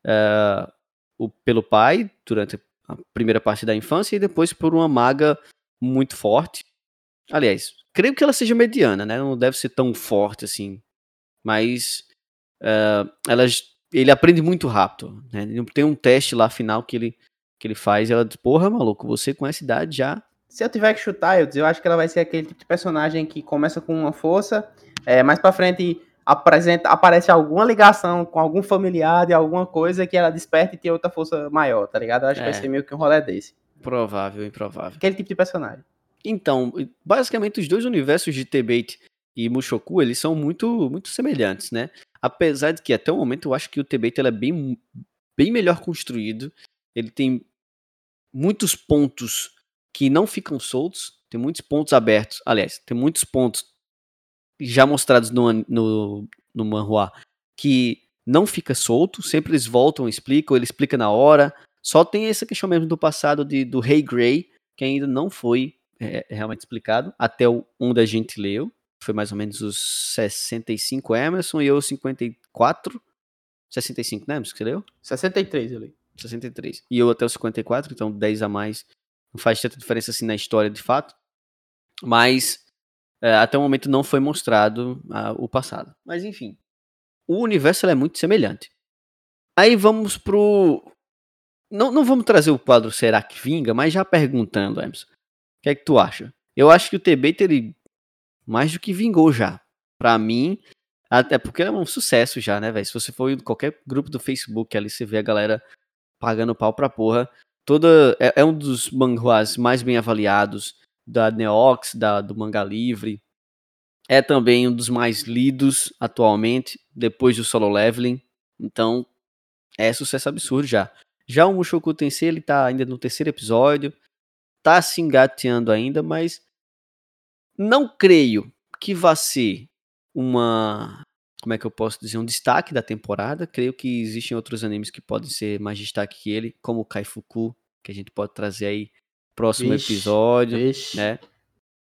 Speaker 1: uh, o, pelo pai durante a primeira parte da infância e depois por uma maga muito forte. Aliás, creio que ela seja mediana, né? Não deve ser tão forte assim. Mas uh, elas, ele aprende muito rápido. Né? Tem um teste lá final que ele, que ele faz e ela diz, porra, maluco, você com essa idade já
Speaker 2: se eu tiver que chutar, eu, eu acho que ela vai ser aquele tipo de personagem que começa com uma força, é, mais pra frente apresenta, aparece alguma ligação com algum familiar de alguma coisa que ela desperta e tem outra força maior, tá ligado? Eu acho é. que vai é. ser meio que um rolê desse.
Speaker 1: Provável, improvável.
Speaker 2: Aquele tipo de personagem.
Speaker 1: Então, basicamente os dois universos de T-Bait e Mushoku, eles são muito muito semelhantes, né? Apesar de que até o momento eu acho que o T-Bait é bem, bem melhor construído. Ele tem muitos pontos que não ficam soltos, tem muitos pontos abertos. Aliás, tem muitos pontos já mostrados no, no, no manhua que não fica solto, sempre eles voltam, explicam, ele explica na hora. Só tem essa questão mesmo do passado de, do Rei Grey, que ainda não foi é, realmente explicado, até onde a gente leu. Foi mais ou menos os 65 Emerson e eu 54. 65, né, Emerson, que você leu?
Speaker 2: 63 eu li.
Speaker 1: 63. E eu até os 54, então 10 a mais não faz tanta diferença assim na história de fato. Mas é, até o momento não foi mostrado uh, o passado. Mas enfim, o universo é muito semelhante. Aí vamos pro. Não, não vamos trazer o quadro Será que Vinga, mas já perguntando, Emerson. O que é que tu acha? Eu acho que o TB ele mais do que vingou já. Pra mim, até porque é um sucesso já, né, velho? Se você for em qualquer grupo do Facebook ali, você vê a galera pagando pau pra porra toda é, é, um dos manhwas mais bem avaliados da Neox, da, do Manga Livre. É também um dos mais lidos atualmente, depois do Solo Leveling. Então, é sucesso absurdo já. Já o Mushoku Tensei, ele tá ainda no terceiro episódio. tá se engateando ainda, mas não creio que vá ser uma. Como é que eu posso dizer? Um destaque da temporada. Creio que existem outros animes que podem ser mais destaque que ele, como o Kaifuku, que a gente pode trazer aí próximo
Speaker 2: Vixe,
Speaker 1: episódio,
Speaker 2: vixe.
Speaker 1: né?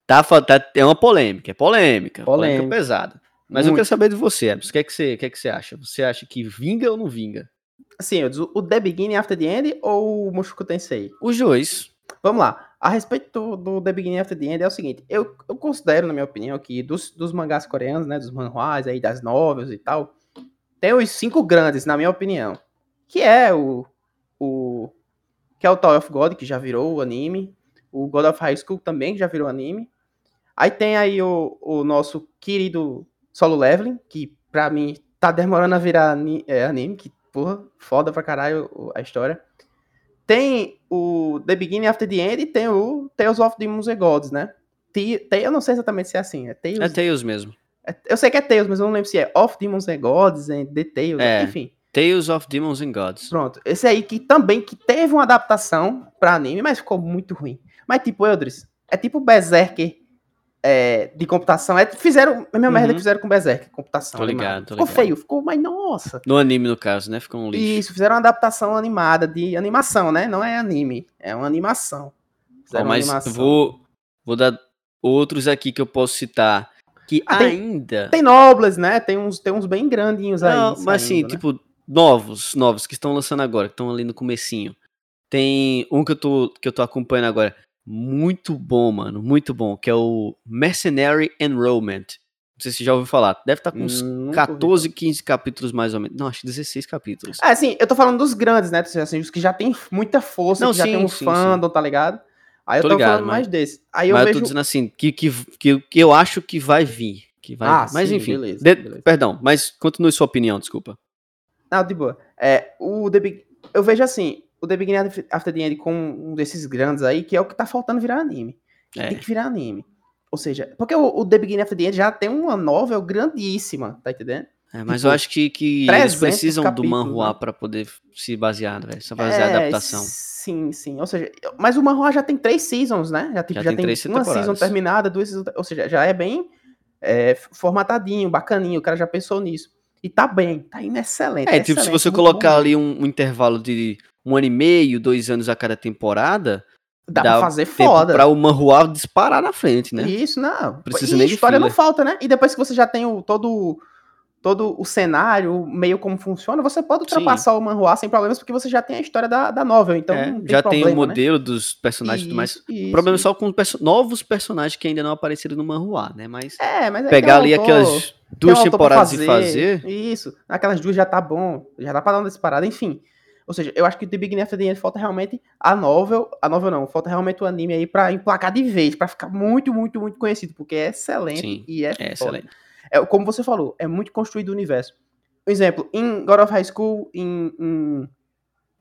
Speaker 1: Tá, tá, é uma polêmica, é polêmica, polêmica,
Speaker 2: Polêmica.
Speaker 1: pesada. Mas eu
Speaker 2: Muito.
Speaker 1: quero saber de você. O que é que você, o que é que você acha? Você acha que vinga ou não vinga?
Speaker 2: Assim, eu digo, o The Beginning After the End ou o Mushoku Tensei?
Speaker 1: Os dois.
Speaker 2: Vamos lá. A respeito do, do The Beginning After the End é o seguinte. Eu, eu considero, na minha opinião, que dos, dos mangás coreanos, né? Dos manhwas aí, das novels e tal, tem os cinco grandes, na minha opinião. Que é o... o que é o Tower of God, que já virou o anime. O God of High School também, que já virou anime. Aí tem aí o, o nosso querido Solo Leveling, que pra mim tá demorando a virar ani- é, anime, que porra, foda pra caralho a história. Tem o The Beginning After the End e tem o Tales of Demons and Gods, né? Te- te- eu não sei exatamente se é assim, é Tales...
Speaker 1: É Tails mesmo.
Speaker 2: é- eu sei que é Tales, mas eu não lembro se é Of Demons and Gods, and The Tales,
Speaker 1: É.
Speaker 2: enfim.
Speaker 1: Tales of Demons and Gods.
Speaker 2: Pronto. Esse aí que também que teve uma adaptação pra anime, mas ficou muito ruim. Mas tipo, Eldris, é tipo Berserker é, de computação. É, fizeram a mesma merda
Speaker 1: Uhum.
Speaker 2: que fizeram com Berserker, computação.
Speaker 1: Tô ligado, tô
Speaker 2: ficou
Speaker 1: ligado.
Speaker 2: feio, ficou, mas nossa.
Speaker 1: No anime, no caso, né? Ficou um lixo.
Speaker 2: Isso, fizeram uma adaptação animada de animação, né? Não é anime, é uma animação. Fizeram uma
Speaker 1: mas
Speaker 2: animação.
Speaker 1: vou, vou dar outros aqui que eu posso citar. Que
Speaker 2: Ah, tem-
Speaker 1: ainda.
Speaker 2: Tem Nobles, né? Tem uns, tem uns bem grandinhos aí.
Speaker 1: Não, mas assim,
Speaker 2: né?
Speaker 1: tipo, novos, novos, que estão lançando agora, que estão ali no comecinho. Tem um que eu tô, que eu tô acompanhando agora. Muito bom, mano. Muito bom. Que é o Mercenary Enrollment. Não sei se você já ouviu falar. Deve estar com uns
Speaker 2: ouvi
Speaker 1: 14, 15 capítulos mais ou menos. Não, acho que 16 capítulos.
Speaker 2: É, assim, eu tô falando dos grandes, né? Assim, os que já tem muita força,
Speaker 1: Não,
Speaker 2: que já
Speaker 1: sim,
Speaker 2: tem um
Speaker 1: sim,
Speaker 2: fandom, tá ligado? Aí eu
Speaker 1: Tô
Speaker 2: tô,
Speaker 1: ligado,
Speaker 2: falando
Speaker 1: mas-
Speaker 2: mais desse. Aí eu
Speaker 1: Mas eu
Speaker 2: vejo.
Speaker 1: tô dizendo assim, que, que, que, que eu acho que vai vir. Que vai
Speaker 2: Ah,
Speaker 1: vir. Mas
Speaker 2: sim,
Speaker 1: enfim.
Speaker 2: beleza,
Speaker 1: de-
Speaker 2: beleza.
Speaker 1: Perdão, mas continue sua opinião, desculpa.
Speaker 2: Não, de boa. É, o The Big... Eu vejo assim, o The Beginning After the End com um desses grandes aí, que é o que tá faltando virar anime.
Speaker 1: É.
Speaker 2: Tem que virar anime. Ou seja, porque o, o The Beginning After the End já tem uma novel grandíssima, tá entendendo?
Speaker 1: É, mas
Speaker 2: Tipo,
Speaker 1: eu acho que, que eles
Speaker 2: 300
Speaker 1: precisam do
Speaker 2: capítulos,
Speaker 1: manhua
Speaker 2: né?
Speaker 1: pra poder se basear, velho. Só fazer a
Speaker 2: É,
Speaker 1: adaptação.
Speaker 2: Sim, sim. Ou seja, mas o manhua já tem três seasons, né? Já, tipo,
Speaker 1: Já
Speaker 2: já,
Speaker 1: tem
Speaker 2: tem, uma season terminada, duas seasons, ou seja, já é bem é, formatadinho, bacaninho, o cara já pensou nisso. E tá bem, tá indo excelente.
Speaker 1: É, tipo, se você colocar
Speaker 2: bom.
Speaker 1: ali um, um intervalo de um ano e meio, dois anos a cada temporada,
Speaker 2: Dá,
Speaker 1: dá
Speaker 2: pra fazer foda.
Speaker 1: pra o manhua disparar na frente, né?
Speaker 2: Isso, não.
Speaker 1: Precisa
Speaker 2: e
Speaker 1: nem
Speaker 2: história não falta, né? E depois que você já tem o, todo, todo o cenário, meio como funciona, você pode ultrapassar o manhua sem problemas, porque você já tem a história da, da novel, então
Speaker 1: É,
Speaker 2: tem
Speaker 1: já tem o
Speaker 2: problema, né?
Speaker 1: modelo dos personagens e tudo mais.
Speaker 2: Isso,
Speaker 1: O
Speaker 2: isso,
Speaker 1: problema é
Speaker 2: isso.
Speaker 1: só com perso- novos personagens que ainda não apareceram no manhua, né? Mas
Speaker 2: É, mas aí
Speaker 1: pegar ali
Speaker 2: autor-
Speaker 1: aquelas duas temporadas e fazer.
Speaker 2: Isso, aquelas duas já tá bom, já dá pra dar uma disparada, enfim. Ou seja, eu acho que The Beginning After the End falta realmente a novel, a novel não, falta realmente o anime aí pra emplacar de vez, pra ficar muito, muito, muito conhecido, porque é excelente
Speaker 1: Sim,
Speaker 2: e é,
Speaker 1: É excelente.
Speaker 2: É, como você falou, é muito construído o universo. Por exemplo, em God of High School, em, em,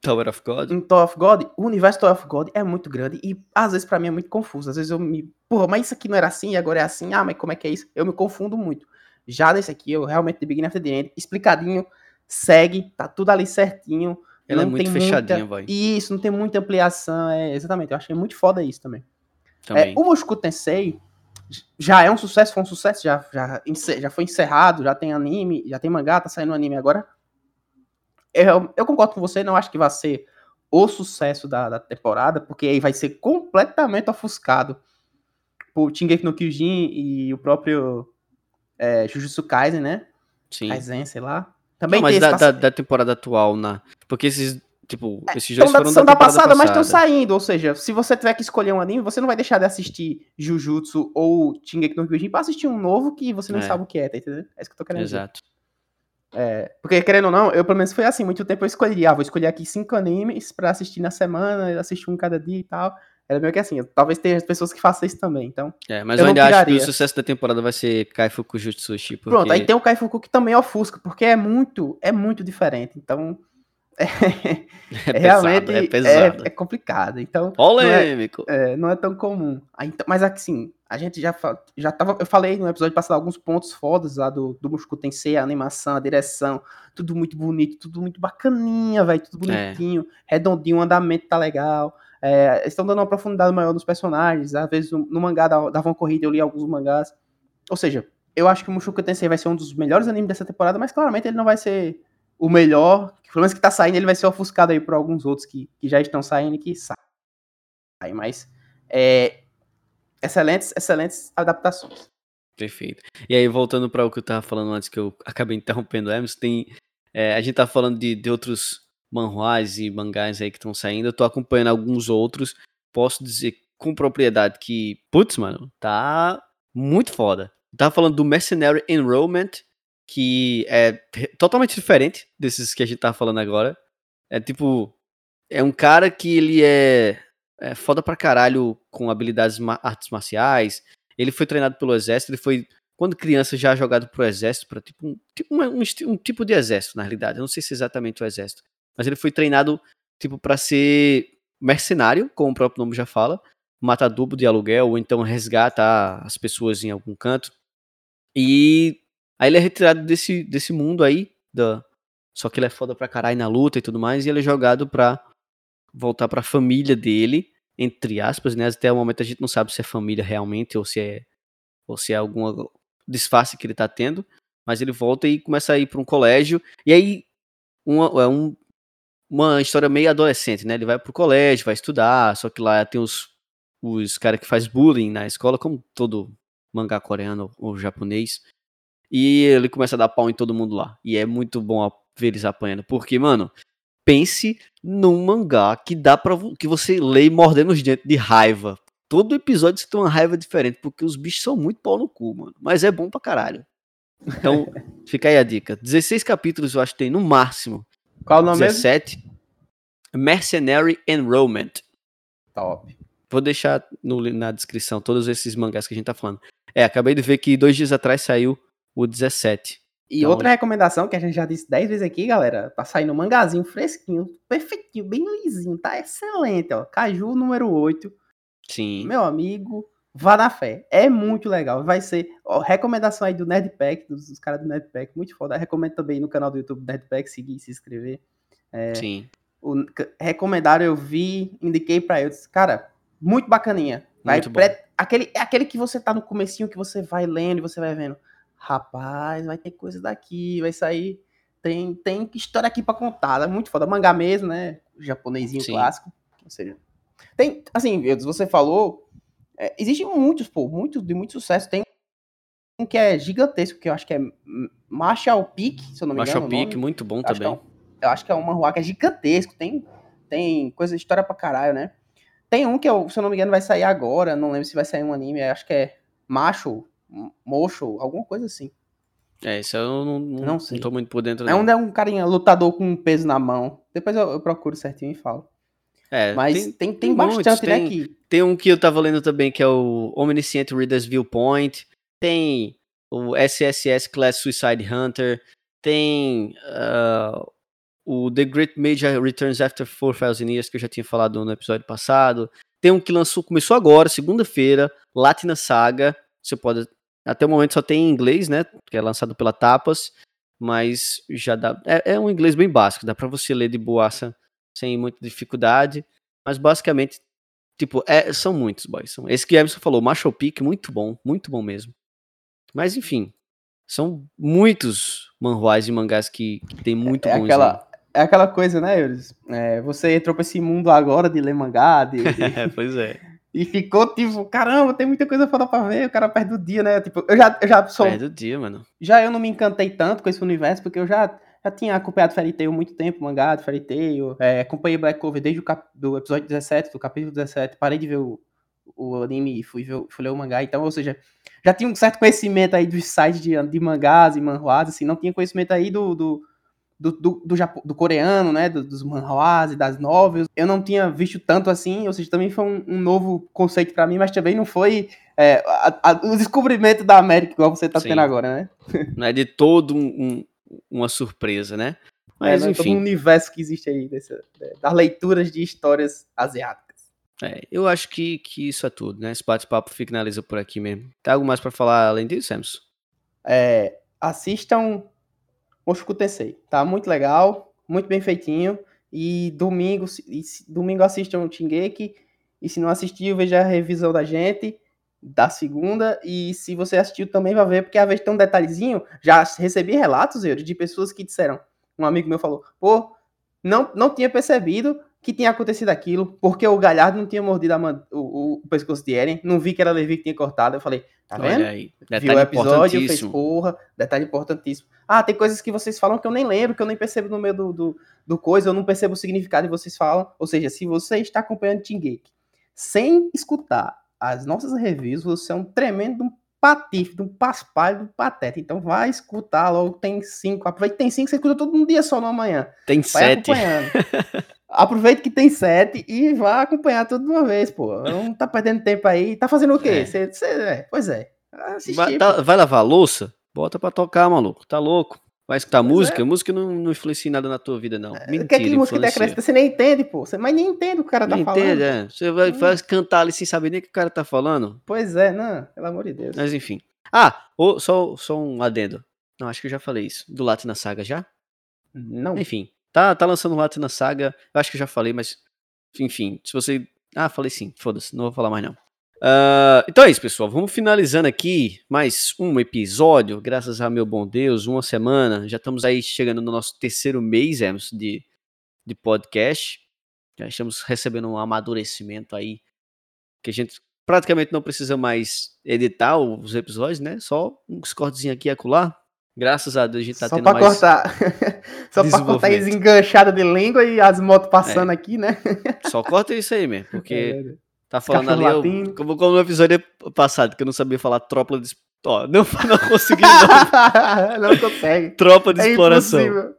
Speaker 1: Tower of God.
Speaker 2: em Tower of God, o universo Tower of God é muito grande e às vezes pra mim é muito confuso. Às vezes eu me. Porra, mas isso aqui não era assim e agora é assim. Ah, mas como é que é isso? Eu me confundo muito. Já nesse aqui, eu realmente The Beginning After the End, explicadinho, segue, tá tudo ali certinho.
Speaker 1: Ela é
Speaker 2: não
Speaker 1: muito
Speaker 2: tem
Speaker 1: fechadinha,
Speaker 2: muita...
Speaker 1: vai.
Speaker 2: Isso, não tem muita ampliação. É, exatamente, eu achei muito foda isso também. É,
Speaker 1: Também.
Speaker 2: o Mushoku Tensei já é um sucesso, foi um sucesso, já, já, já foi encerrado, já tem anime, já tem mangá, tá saindo anime agora. Eu, eu concordo com você, não acho que vai ser o sucesso da, da temporada, porque aí vai ser completamente ofuscado por Shingeki no Kyojin e o próprio é, Jujutsu Kaisen, né?
Speaker 1: Sim.
Speaker 2: Kaisen, sei lá. Também
Speaker 1: Não, mas da, da, temporada atual, na... porque esses, tipo, esses
Speaker 2: São
Speaker 1: dois
Speaker 2: da,
Speaker 1: foram
Speaker 2: são
Speaker 1: da,
Speaker 2: da
Speaker 1: temporada
Speaker 2: passada, mas estão
Speaker 1: passada.
Speaker 2: saindo. Ou seja, se você tiver que escolher um anime, você não vai deixar de assistir Jujutsu ou Shingeki no Kyojin pra assistir um novo que você não
Speaker 1: É.
Speaker 2: sabe o que é, tá entendendo? É isso que eu tô querendo dizer.
Speaker 1: Exato.
Speaker 2: Porque, querendo ou não, eu pelo menos foi assim, muito tempo eu escolhi, ah, vou escolher aqui cinco animes pra assistir na semana, assistir um cada dia e tal. Era meio que assim, talvez tenha pessoas que façam isso também, então...
Speaker 1: É, mas
Speaker 2: Eu
Speaker 1: eu,
Speaker 2: não
Speaker 1: ainda acho que o sucesso da temporada vai ser Kaifuku Jutsushi, porque...
Speaker 2: Pronto, aí tem o Kaifuku que também ofusca, porque é muito, é muito diferente, então... *laughs* É,
Speaker 1: é, pesado,
Speaker 2: realmente
Speaker 1: é pesado.
Speaker 2: é complicado, então... não é-
Speaker 1: Polêmico.
Speaker 2: É, não é tão comum. Aí, então- mas assim, a gente já, já tava. Eu falei no episódio passado alguns pontos fodas lá do, do Mushoku Tensei, a animação, a direção, tudo muito bonito, tudo muito bacaninha, velho, tudo
Speaker 1: É.
Speaker 2: bonitinho, redondinho, o andamento tá legal. É, estão dando uma profundidade maior nos personagens. Às vezes no, no mangá dava uma corrida, eu li alguns mangás. Ou seja, eu acho que o Mushoku Tensei vai ser um dos melhores animes dessa temporada, mas claramente ele não vai ser o melhor. Pelo menos que tá saindo, ele vai ser ofuscado aí por alguns outros que, que já estão saindo e que saem. Mas é, excelentes, excelentes adaptações.
Speaker 1: Perfeito. E aí, voltando para o que eu tava falando antes, que eu acabei interrompendo o Emerson, tem. É, a gente tá falando de, de outros manhuás e mangás aí que estão saindo. Eu tô acompanhando alguns outros. Posso dizer com propriedade que, putz, mano, tá muito foda. Tava falando do Mercenary Enrollment, que é totalmente diferente desses que a gente tá falando agora. É tipo. É um cara que ele é, é foda pra caralho com habilidades ma artes marciais. Ele foi treinado pelo exército, ele foi quando criança já jogado pro exército, para tipo, um, tipo um, um, um, tipo de exército, na realidade. Eu não sei se é exatamente o exército. Mas ele foi treinado, tipo, para ser mercenário, como o próprio nome já fala, matador de aluguel, ou então resgata as pessoas em algum canto. E aí ele é retirado desse, desse mundo aí, da... só que ele é foda pra caralho na luta e tudo mais, e ele é jogado pra voltar pra família dele, entre aspas, né? Até o momento a gente não sabe se é família realmente ou se é, ou se é alguma disfarce que ele tá tendo. Mas ele volta e começa a ir para um colégio. E aí, é um, uma história meio adolescente, né? Ele vai pro colégio, vai estudar, só que lá tem os, os caras que faz bullying na escola, como todo mangá coreano ou japonês. E ele começa a dar pau em todo mundo lá. E é muito bom ver eles apanhando. Porque, mano, pense num mangá que dá para que você lê mordendo os dentes de raiva. Todo episódio você tem uma raiva diferente, porque os bichos são muito pau no cu, mano. Mas é bom pra caralho. Então, *laughs* fica aí a dica. 16 capítulos eu acho que tem no máximo.
Speaker 2: Qual o nome
Speaker 1: 17. Mesmo? Mercenary Enrollment.
Speaker 2: Top.
Speaker 1: Vou deixar no, na descrição todos esses mangás que a gente tá falando. É, acabei de ver que dois dias atrás saiu o 17.
Speaker 2: E então, outra recomendação que a gente já disse 10 vezes aqui, galera, tá saindo um mangazinho fresquinho, perfeitinho, bem lisinho, tá excelente, ó. Caju número 8.
Speaker 1: Sim.
Speaker 2: Meu amigo, vá na fé. É muito legal. Vai ser, ó, recomendação aí do Nerdpack, dos, dos caras do Nerdpack, muito foda. Recomendo também no canal do YouTube do Nerdpack, seguir, se inscrever.
Speaker 1: É, Sim.
Speaker 2: O, recomendaram, eu vi, indiquei pra eles. Cara, muito bacaninha. Vai muito pré, aquele, é aquele que você tá no comecinho, que você vai lendo e você vai vendo rapaz, vai ter coisa daqui, vai sair. Tem, tem história aqui para contar. É muito foda. Mangá mesmo, né? Japonesinho Sim. clássico. Ou seja, tem, assim, você falou, é, existem muitos, pô, muitos de muito sucesso. Tem um que é gigantesco, que eu acho que é Marshall Peak, se eu não me
Speaker 1: Marshall
Speaker 2: engano.
Speaker 1: Marshall Peak, muito bom
Speaker 2: eu
Speaker 1: também.
Speaker 2: Acho é um, eu acho que é um manhua que é gigantesco, tem, tem coisa, história pra caralho, né? Tem um que, eu, se eu não me engano, vai sair agora, não lembro se vai sair um anime, acho que é Macho, Mocho, alguma coisa assim.
Speaker 1: É, isso eu não, não, não, sei. não tô muito por dentro.
Speaker 2: É um, é um carinha lutador com um peso na mão. Depois eu, eu procuro certinho e falo.
Speaker 1: É,
Speaker 2: Mas tem, tem, tem, tem bastante, né?
Speaker 1: Que... Tem um que eu tava lendo também, que é o Omniscient Reader's Viewpoint. Tem o SSS Class Suicide Hunter. Tem uh, o The Great Major Returns After 4,000 Years, que eu já tinha falado no episódio passado. Tem um que lançou, começou agora, segunda-feira, Latina Saga. Você pode até o momento só tem em inglês, né? Que é lançado pela Tapas, mas já dá. É, é um inglês bem básico, dá para você ler de boaça sem muita dificuldade. Mas basicamente, tipo, é, são muitos, boys. São, esse que Emerson falou, Macho Peak, muito bom, muito bom mesmo. Mas enfim, são muitos manhuais e mangás que, que tem muito
Speaker 2: é,
Speaker 1: bons.
Speaker 2: Aquela, é aquela coisa, né, Euris? É, você entrou pra esse mundo agora de ler mangá, de, de... *laughs*
Speaker 1: pois é.
Speaker 2: E ficou tipo, caramba, tem muita coisa foda pra ver, o cara perde o dia, né? Tipo, eu já, eu já sou.
Speaker 1: Perde o dia, mano.
Speaker 2: Já eu não me encantei tanto com esse universo, porque eu já, já tinha acompanhado Fairy Tail muito tempo, mangá de Fairy Tail. É, acompanhei Black Clover desde o cap, do episódio 17, do capítulo 17. Parei de ver o, o anime e fui, ver, fui ler o mangá. Então, ou seja, já tinha um certo conhecimento aí dos sites de, de mangás e manhuás, assim, não tinha conhecimento aí do, do do, do, do, do, coreano, né, do, dos manhwas e das novels. Eu não tinha visto tanto assim, ou seja, também foi um, um novo conceito para mim, mas também não foi é, a, a, o descobrimento da América igual você tá Sim. tendo agora, né?
Speaker 1: Não é de todo um, um, uma surpresa, né? Mas é, enfim. Todo
Speaker 2: um universo que existe aí dessa, das leituras de histórias asiáticas.
Speaker 1: É, eu acho que, que isso é tudo, né? Esse bate-papo finaliza por aqui mesmo. Tem algo mais para falar além disso, Samson?
Speaker 2: É, assistam Oshiku Tensei. Tá muito legal, muito bem feitinho. E domingo, e domingo assistam o Shingeki. E se não assistiu, veja a revisão da gente da segunda. E se você assistiu, também vai ver, porque às vezes tem um detalhezinho. Já recebi relatos, eu, de pessoas que disseram. Um amigo meu falou: pô, não, não tinha percebido que tinha acontecido aquilo, porque o Galhardo não tinha mordido o, o, pescoço de Eren, não vi que era Levi que tinha cortado. Eu falei, tá vendo?
Speaker 1: Aí,
Speaker 2: Viu o episódio, fez porra, detalhe importantíssimo. Ah, tem coisas que vocês falam que eu nem lembro, que eu nem percebo no meio do, do, do coisa, eu não percebo o significado que vocês falam. Ou seja, se você está acompanhando Tingeki sem escutar as nossas reviews, você é um tremendo patife, de um paspalho, de um pateta. Então vai escutar logo, tem cinco. Aproveita que tem cinco, você escuta todo um dia só no amanhã.
Speaker 1: Tem vai sete. *laughs*
Speaker 2: Aproveita que tem sete e vá acompanhar tudo de uma vez, pô. Não tá perdendo tempo aí. Tá fazendo o quê? É. Cê, cê, é, pois é.
Speaker 1: Assistir, vai, tá, vai, lavar louça? Bota pra tocar, maluco. Tá louco. Vai escutar pois música? É. Música não, não influencia nada na tua vida, não. É, Mentira,
Speaker 2: que, que música decrescenta? Você nem entende, pô. Você, mas nem entende o que o cara tá falando. Entende,
Speaker 1: é. Você vai, hum. vai cantar ali sem saber nem o que o cara tá falando.
Speaker 2: Pois é, não. Pelo amor de Deus.
Speaker 1: Mas enfim. Ah, oh, só, só um adendo. Não, acho que eu já falei isso. Do Latina Saga já?
Speaker 2: Não.
Speaker 1: Enfim. Tá, tá lançando o Latina Saga. Eu acho que eu já falei, mas. Enfim, se você. Ah, falei sim. Foda-se, não vou falar mais não. Uh, então é isso, pessoal. Vamos finalizando aqui mais um episódio. Graças a meu bom Deus, uma semana. Já estamos aí chegando no nosso terceiro mês, Emerson, de, de podcast. Já estamos recebendo um amadurecimento aí. Que a gente praticamente não precisa mais editar os episódios, né? Só um cortezinhos aqui e acolá. Graças a Deus a gente tá
Speaker 2: Só
Speaker 1: tendo
Speaker 2: pra mais cortar. *laughs* Só pra cortar isso enganchada de língua e as motos passando
Speaker 1: é.
Speaker 2: aqui, né?
Speaker 1: Só corta isso aí mesmo, porque *laughs* é, tá falando ali, eu, como, como no episódio passado, que eu não sabia falar tropa de... Ó, não, *laughs* não consegui
Speaker 2: não. *laughs* não consegue.
Speaker 1: Tropa de é exploração.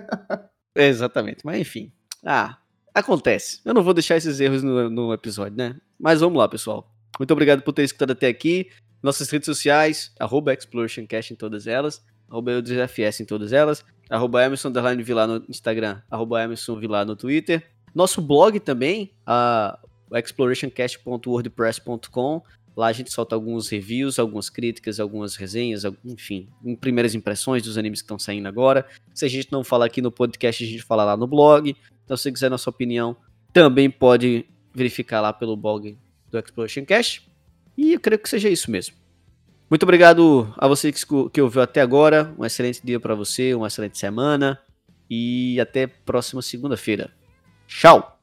Speaker 1: *laughs* Exatamente, mas enfim. Ah, acontece. Eu não vou deixar esses erros no, no episódio, né? Mas vamos lá, pessoal. Muito obrigado por ter escutado até aqui. Nossas redes sociais, arroba ExplorationCast em todas elas, arroba em todas elas, arroba Emerson Vilar no Instagram, arroba Emerson Vilar no Twitter. Nosso blog também, a explorationcast.wordpress.com. Lá a gente solta alguns reviews, algumas críticas, algumas resenhas, enfim, primeiras impressões dos animes que estão saindo agora. Se a gente não fala aqui no podcast, a gente fala lá no blog. Então, se quiser nossa opinião, também pode verificar lá pelo blog do Exploration Cast. E eu creio que seja isso mesmo. Muito obrigado a você que ouviu até agora. Um excelente dia para você, uma excelente semana. E até próxima segunda-feira. Tchau!